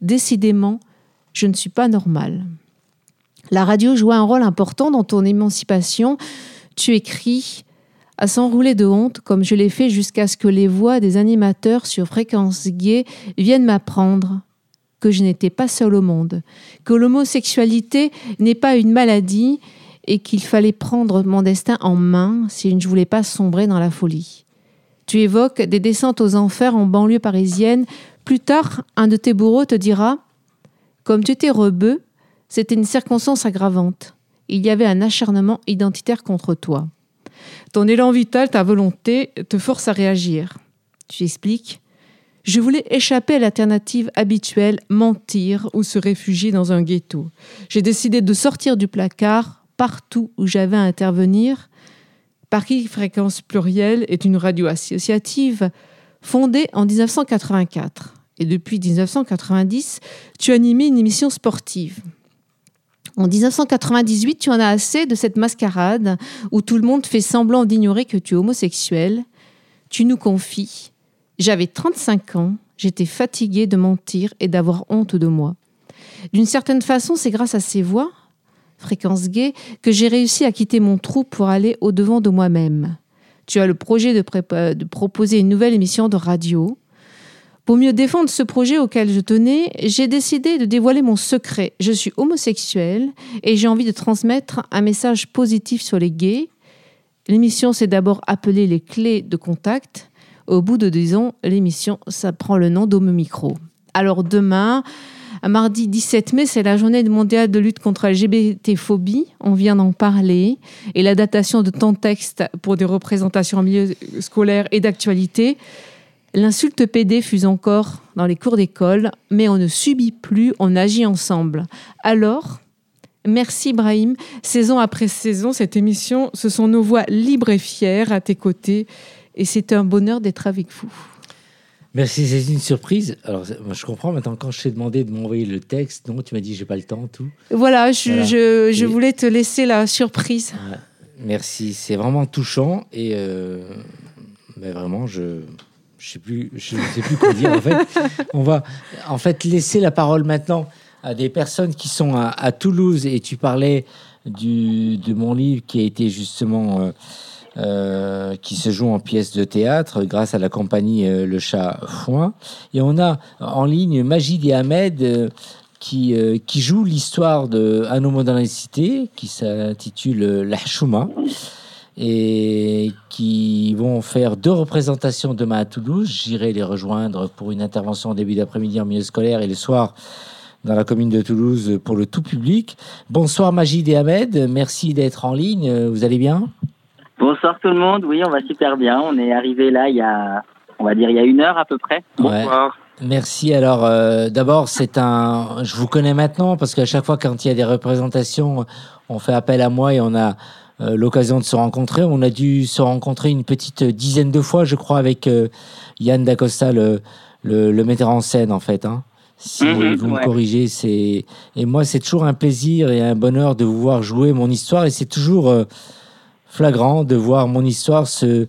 Décidément, je ne suis pas normal. La radio joue un rôle important dans ton émancipation. Tu écris à s'enrouler de honte, comme je l'ai fait jusqu'à ce que les voix des animateurs sur fréquence gay viennent m'apprendre que je n'étais pas seule au monde, que l'homosexualité n'est pas une maladie et qu'il fallait prendre mon destin en main si je ne voulais pas sombrer dans la folie. Tu évoques des descentes aux enfers en banlieue parisienne. Plus tard, un de tes bourreaux te dira Comme tu étais rebeu, c'était une circonstance aggravante. Il y avait un acharnement identitaire contre toi. Ton élan vital, ta volonté, te force à réagir. Tu expliques Je voulais échapper à l'alternative habituelle, mentir ou se réfugier dans un ghetto. J'ai décidé de sortir du placard partout où j'avais à intervenir. Paris Fréquence Plurielle est une radio associative fondée en 1984. Et depuis 1990, tu animais une émission sportive. En 1998, tu en as assez de cette mascarade où tout le monde fait semblant d'ignorer que tu es homosexuel. Tu nous confies J'avais 35 ans, j'étais fatiguée de mentir et d'avoir honte de moi. D'une certaine façon, c'est grâce à ces voix, fréquence gay, que j'ai réussi à quitter mon trou pour aller au-devant de moi-même. Tu as le projet de, proposer une nouvelle émission de radio. Pour mieux défendre ce projet auquel je tenais, j'ai décidé de dévoiler mon secret. Je suis homosexuel et j'ai envie de transmettre un message positif sur les gays. L'émission s'est d'abord appelée Les clés de contact. Au bout de deux ans, l'émission, ça prend le nom d'Homme Micro. Alors demain, mardi 17 mai, c'est la journée mondiale de lutte contre la LGBT-phobie. On vient d'en parler. Et la datation de ton texte pour des représentations en milieu scolaire et d'actualité. L'insulte PD fuse encore dans les cours d'école, mais on ne subit plus, on agit ensemble. Alors, merci Brahim. Saison après saison, cette émission, ce sont nos voix libres et fières à tes côtés. Et c'est un bonheur d'être avec vous. Merci, c'est une surprise. Alors, moi, je comprends maintenant quand je t'ai demandé de m'envoyer le texte, non, tu m'as dit j'ai pas le temps, tout. Voilà, je, Voilà. je- je Et- voulais te laisser la surprise. Merci, c'est vraiment touchant et euh, mais vraiment je je sais plus je sais plus quoi dire en fait. On va en fait laisser la parole maintenant à des personnes qui sont à, à Toulouse et tu parlais du de mon livre qui a été justement euh, euh, qui se joue en pièce de théâtre grâce à la compagnie euh, Le Chat Foin. Et on a en ligne Magid et Ahmed qui, qui jouent l'histoire de la cité, qui s'intitule La Chouma, et qui vont faire deux représentations demain à Toulouse. J'irai les rejoindre pour une intervention en début d'après-midi en milieu scolaire et le soir dans la commune de Toulouse pour le tout public. Bonsoir Magid et Ahmed, merci d'être en ligne. Vous allez bien? Bonsoir tout le monde. Oui, on va super bien. On est arrivé là il y a, on va dire, il y a une heure à peu près. Ouais. Merci. Alors, euh, d'abord, c'est un. Je vous connais maintenant parce qu'à chaque fois, quand il y a des représentations, on fait appel à moi et on a l'occasion de se rencontrer. On a dû se rencontrer une petite dizaine de fois, je crois, avec euh, Yann Dacosta, le, le, le metteur en scène, en fait. Hein. Si Mhm, vous me corrigez, c'est. Et moi, c'est toujours un plaisir et un bonheur de vous voir jouer mon histoire et c'est toujours euh, flagrant de voir mon histoire se euh,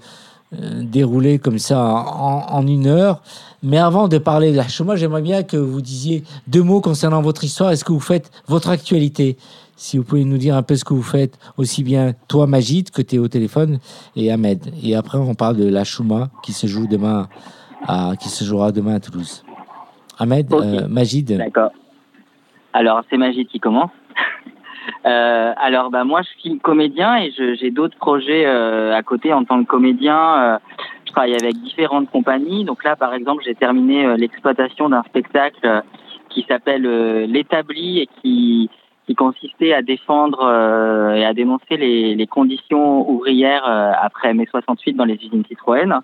dérouler comme ça en, en une heure. Mais avant de parler de la chômage, j'aimerais bien que vous disiez deux mots concernant votre histoire. Est-ce que vous faites votre actualité Si vous pouvez nous dire un peu ce que vous faites, aussi bien toi, Magid, que tu es au téléphone, et Ahmed. Et après, on parle de la Chouma qui se joue demain, à, qui se jouera demain à Toulouse. Ahmed, euh, Magid. D'accord. Alors, c'est Magid qui commence. Euh, alors, bah, moi, je suis comédien et j'ai d'autres projets euh, à côté en tant que comédien. Je travaille avec différentes compagnies. Donc là, par exemple, j'ai terminé l'exploitation d'un spectacle qui s'appelle L'établi et qui, qui consistait à défendre euh, et à dénoncer les, les conditions ouvrières euh, après mai 68 dans les usines Citroën.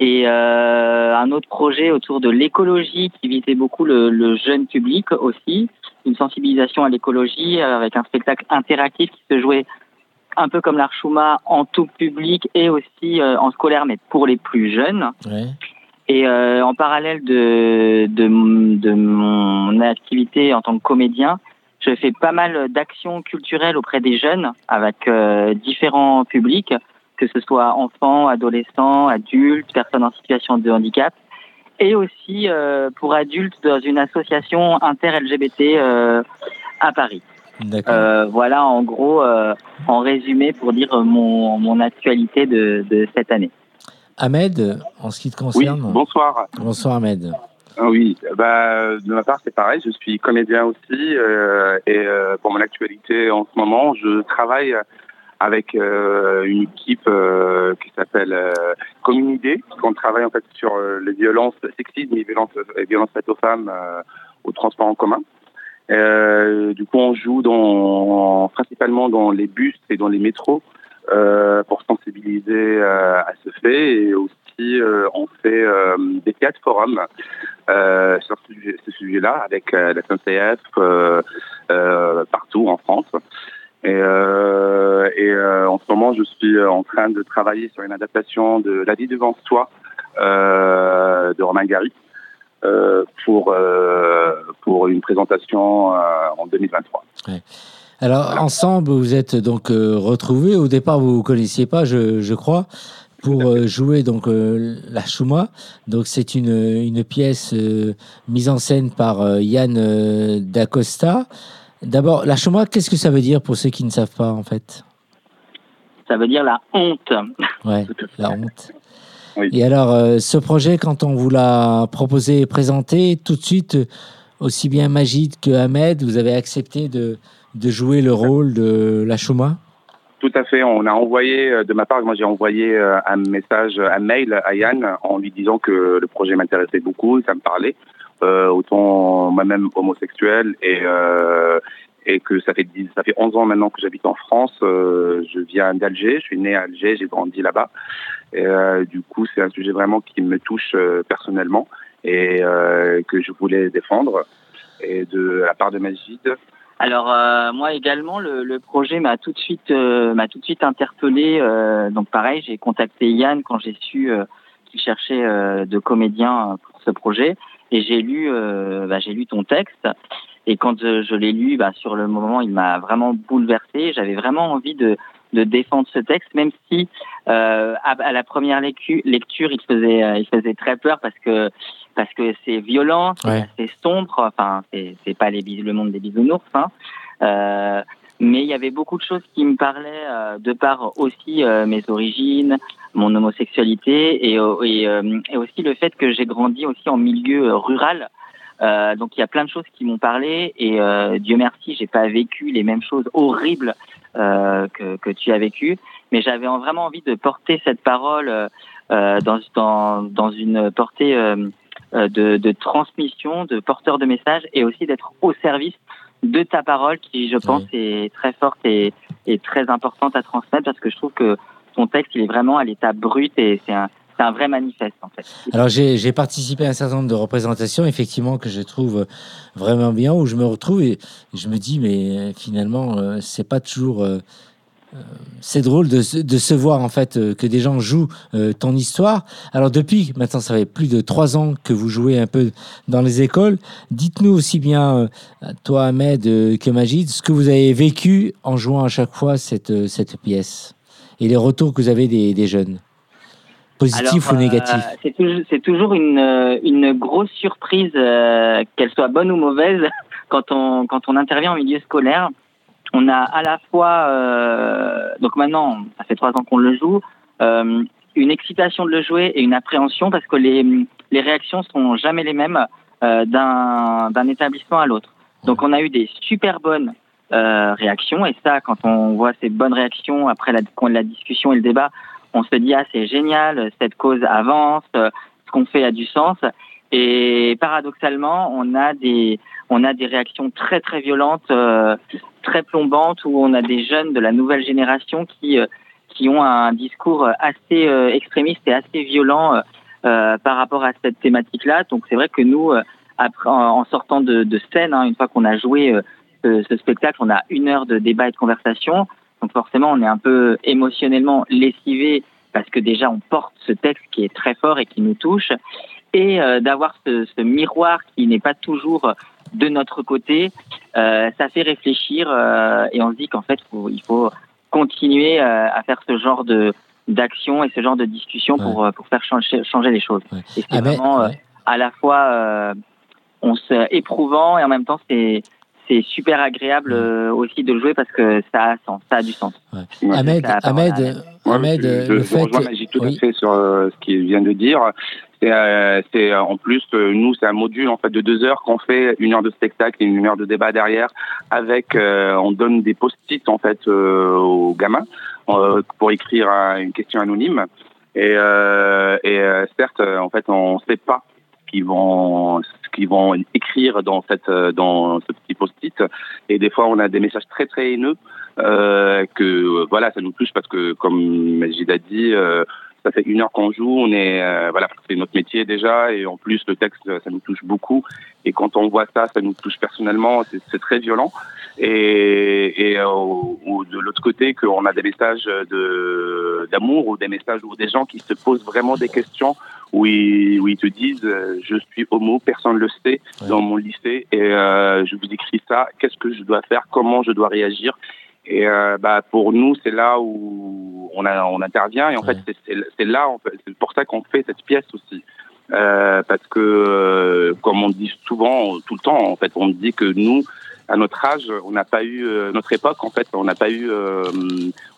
Et euh, un autre projet autour de l'écologie qui visait beaucoup le, le jeune public aussi, une sensibilisation à l'écologie avec un spectacle interactif qui se jouait un peu comme l'Archuma en tout public et aussi en scolaire, mais pour les plus jeunes. Et en parallèle de, de mon activité en tant que comédien, je fais pas mal d'actions culturelles auprès des jeunes avec euh, différents publics, que ce soit enfants, adolescents, adultes, personnes en situation de handicap, et aussi euh, pour adultes dans une association inter-LGBT euh, à Paris. Euh, voilà en gros, euh, en résumé, pour dire mon, mon actualité de, de cette année. Ahmed, en ce qui te concerne. bonsoir. Bonsoir, Ahmed. Ah Oui, bah, de ma part, c'est pareil. Je suis comédien aussi. euh, et euh, pour mon actualité en ce moment, je travaille avec euh, une équipe qui s'appelle euh, Communidé. On travaille en fait sur les violences sexistes et violences, les violences faites aux femmes au transport en commun. Du coup, on joue dans, principalement dans les bus et dans les métros pour sensibiliser à ce fait et aussi euh, on fait euh, des théâtres forums euh, sur ce sujet- ce sujet-là avec la SNCF partout en France. Et, en ce moment, je suis en train de travailler sur une adaptation de La vie devant soi euh, de Romain Gary pour, pour une présentation en 2023. Alors, ensemble, vous êtes donc retrouvés. Au départ, vous ne vous connaissiez pas, je crois, pour euh, jouer donc euh, la Chouma. Donc, c'est une, une pièce euh, mise en scène par euh, Yann euh, Dacosta. D'abord, la Chouma, qu'est-ce que ça veut dire pour ceux qui ne savent pas, en fait? Ça veut dire la honte. Ouais, la honte. Et alors, euh, ce projet, quand on vous l'a proposé et présenté, tout de suite, aussi bien Magid que Ahmed, vous avez accepté de, de jouer le rôle de la Chouma Tout à fait. On a envoyé, euh, de ma part, moi j'ai envoyé euh, un message, un mail à Yann en lui disant que le projet m'intéressait beaucoup, ça me parlait. Euh, autant moi-même homosexuel et et que ça fait 10, ça fait 11 ans maintenant que j'habite en France. Je viens d'Alger, je suis né à Alger, j'ai grandi là-bas. Du coup, c'est un sujet vraiment qui me touche personnellement et que je voulais défendre. Et de la part de Majid, Alors euh, moi également, le, projet m'a tout de suite euh, m'a tout de suite interpellé. euh, donc pareil, j'ai contacté Yann quand j'ai su euh, qu'il cherchait de comédiens pour ce projet, et j'ai lu bah, j'ai lu ton texte. Et quand je, je l'ai lu, bah, sur le moment, il m'a vraiment bouleversé. J'avais vraiment envie de de défendre ce texte, même si euh, à, à la première lecture, il faisait euh, il faisait très peur parce que parce que c'est violent, c'est Ouais. sombre. Enfin, c'est pas les le monde des bisounours. Hein. Euh, mais il y avait beaucoup de choses qui me parlaient de par aussi mes origines, mon homosexualité et, et, et aussi le fait que j'ai grandi aussi en milieu rural. Euh, donc il y a plein de choses qui m'ont parlé et euh, Dieu merci, j'ai pas vécu les mêmes choses horribles euh, que, que tu as vécues, mais j'avais en- vraiment envie de porter cette parole euh, euh, dans, dans, dans une portée euh, euh, de, de transmission, de porteur de message et aussi d'être au service de ta parole qui, je pense, est très forte et, et très importante à transmettre parce que je trouve que ton texte, il est vraiment à l'état brut et c'est un, c'est un vrai manifeste, en fait. Alors j'ai participé à un certain nombre de représentations, effectivement, que je trouve vraiment bien, où je me retrouve et je me dis, mais euh, finalement, euh, c'est pas toujours... euh, euh, c'est drôle de, se- voir en fait euh, que des gens jouent euh, ton histoire. Alors depuis maintenant ça fait plus de trois ans que vous jouez un peu dans les écoles. Dites-nous aussi bien euh, toi Ahmed euh, que Majid ce que vous avez vécu en jouant à chaque fois cette euh, pièce et les retours que vous avez des jeunes, positifs Alors, ou euh, négatifs. c'est toujours, une, euh, une grosse surprise, euh, qu'elle soit bonne ou mauvaise, quand on, quand on intervient en milieu scolaire. On a à la fois, donc maintenant, ça fait trois ans qu'on le joue, une excitation de le jouer et une appréhension parce que les, les réactions sont jamais les mêmes euh, d'un d'un établissement à l'autre. Donc on a eu des super bonnes euh, réactions et ça, quand on voit ces bonnes réactions après la, la discussion et le débat, on se dit ah c'est génial, cette cause avance, ce qu'on fait a du sens. Et paradoxalement, on a des réactions très très violentes, euh, très plombantes, où on a des jeunes de la nouvelle génération qui euh, ont un discours assez euh, extrémiste et assez violent par rapport à cette thématique-là. Donc c'est vrai que nous, en, sortant de, scène, hein, une fois qu'on a joué ce spectacle, on a une heure de débat et de conversation. Donc forcément, on est un peu émotionnellement lessivé parce que déjà on porte ce texte qui est très fort et qui nous touche, et euh, d'avoir ce, ce miroir qui n'est pas toujours de notre côté, euh, ça fait réfléchir euh, et on se dit qu'en fait faut- il faut continuer à faire ce genre de d'action et ce genre de discussion pour pour faire changer changer les choses. Et c'est Ah, mais- vraiment à la fois on se éprouvant et en même temps c'est c'est super agréable euh, aussi de le jouer parce que ça a sens, ça a du sens. Ahmed, à Ahmed, Ahmed. Je, euh, je le fait. rejoins tout oui. à fait sur euh, ce qu'il vient de dire. C'est, euh, c'est en plus euh, nous c'est un module en fait de deux heures qu'on fait une heure de spectacle et une heure de débat derrière. Avec euh, on donne des post-it en fait euh, aux gamins euh, pour écrire un- une question anonyme. Et, euh, et euh, certes en fait on ne sait pas ce qu'ils vont qu'ils vont écrire dans cette euh, dans ce petit post-it. Et des fois on a des messages très très haineux euh, que euh, voilà, ça nous touche parce que comme Majid a dit, ça fait une heure qu'on joue, on est voilà, c'est notre métier déjà et en plus le texte ça nous touche beaucoup et quand on voit ça, ça nous touche personnellement, c'est très violent et, au- de l'autre côté qu'on a des messages de d'amour ou des messages ou des gens qui se posent vraiment des questions où ils, où ils te disent euh, je suis homo, personne ne le sait dans mon lycée et euh, je vous écris ça, qu'est-ce que je dois faire, comment je dois réagir et euh, bah, pour nous, c'est là où on, a, on intervient. Et en fait, c'est là, en fait, c'est pour ça qu'on fait cette pièce aussi. Euh, parce que, euh, comme on dit souvent, tout le temps, en fait, on dit que nous, à notre âge, on n'a pas eu euh, notre époque, en fait, on n'a pas eu, euh,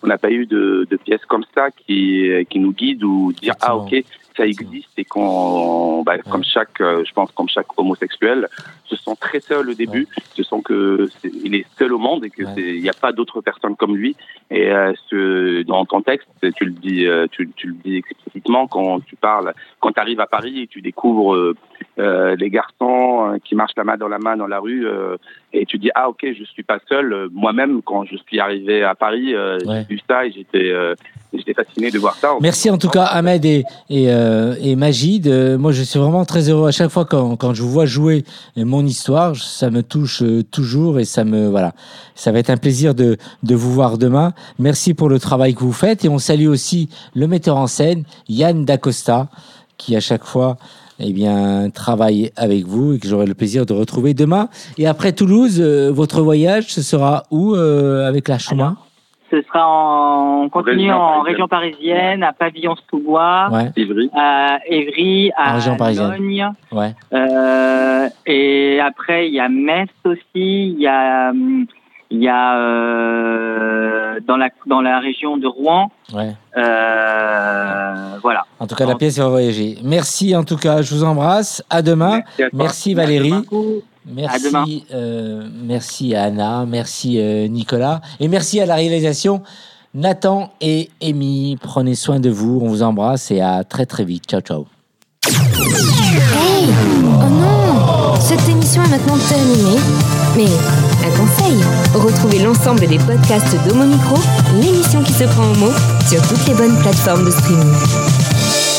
on n'a pas eu de, de pièces comme ça qui, qui nous guident ou dire ah ok, ça existe et qu'on, bah, comme chaque, euh, je pense, comme chaque homosexuel, se sent très seul au début. Tu sens que c'est- il est seul au monde et que c'est il n'y a pas d'autres personnes comme lui. Et euh, ce, dans ton texte, tu le dis, euh, tu, tu le dis explicitement quand tu parles, quand tu arrives à Paris et tu découvres euh, les garçons qui marchent la main dans la main dans la rue euh, et tu dis ah ok je suis pas seul. Moi-même quand je suis arrivé à Paris, Ouais. j'ai vu ça et j'étais j'étais fasciné de voir ça. Merci en tout cas Ahmed et, et, euh, et Magid. Euh, moi je suis vraiment très heureux à chaque fois quand, quand je vous vois jouer mon histoire. Ça me touche euh, toujours et ça me voilà. Ça va être un plaisir de, de vous voir demain. Merci pour le travail que vous faites et on salue aussi le metteur en scène Yann Dacosta qui à chaque fois eh bien, travaille avec vous et que j'aurai le plaisir de retrouver demain. Et après Toulouse, euh, votre voyage, ce sera où euh, avec la chemin? Ce sera en, on continue Région en parisienne. région parisienne, à Pavillon-sous-Bois, Ouais. à Évry, à région parisienne. Logne. Ouais. Euh, et après, il y a Metz aussi, il y a, il y a euh, dans, la, dans la région de Rouen. Ouais. Euh, voilà. En tout cas, la pièce va voyager. Merci en tout cas, je vous embrasse. À demain. Merci à. Merci Valérie. Merci beaucoup. Merci, À euh, merci à Anna, merci euh, Nicolas et merci à la réalisation Nathan et Amy. Prenez soin de vous, on vous embrasse et à très très vite. Ciao ciao. Hey Oh non Cette émission est maintenant terminée. Mais un conseil retrouvez l'ensemble des podcasts d'Homo Micro, l'émission qui se prend au mot, sur toutes les bonnes plateformes de streaming.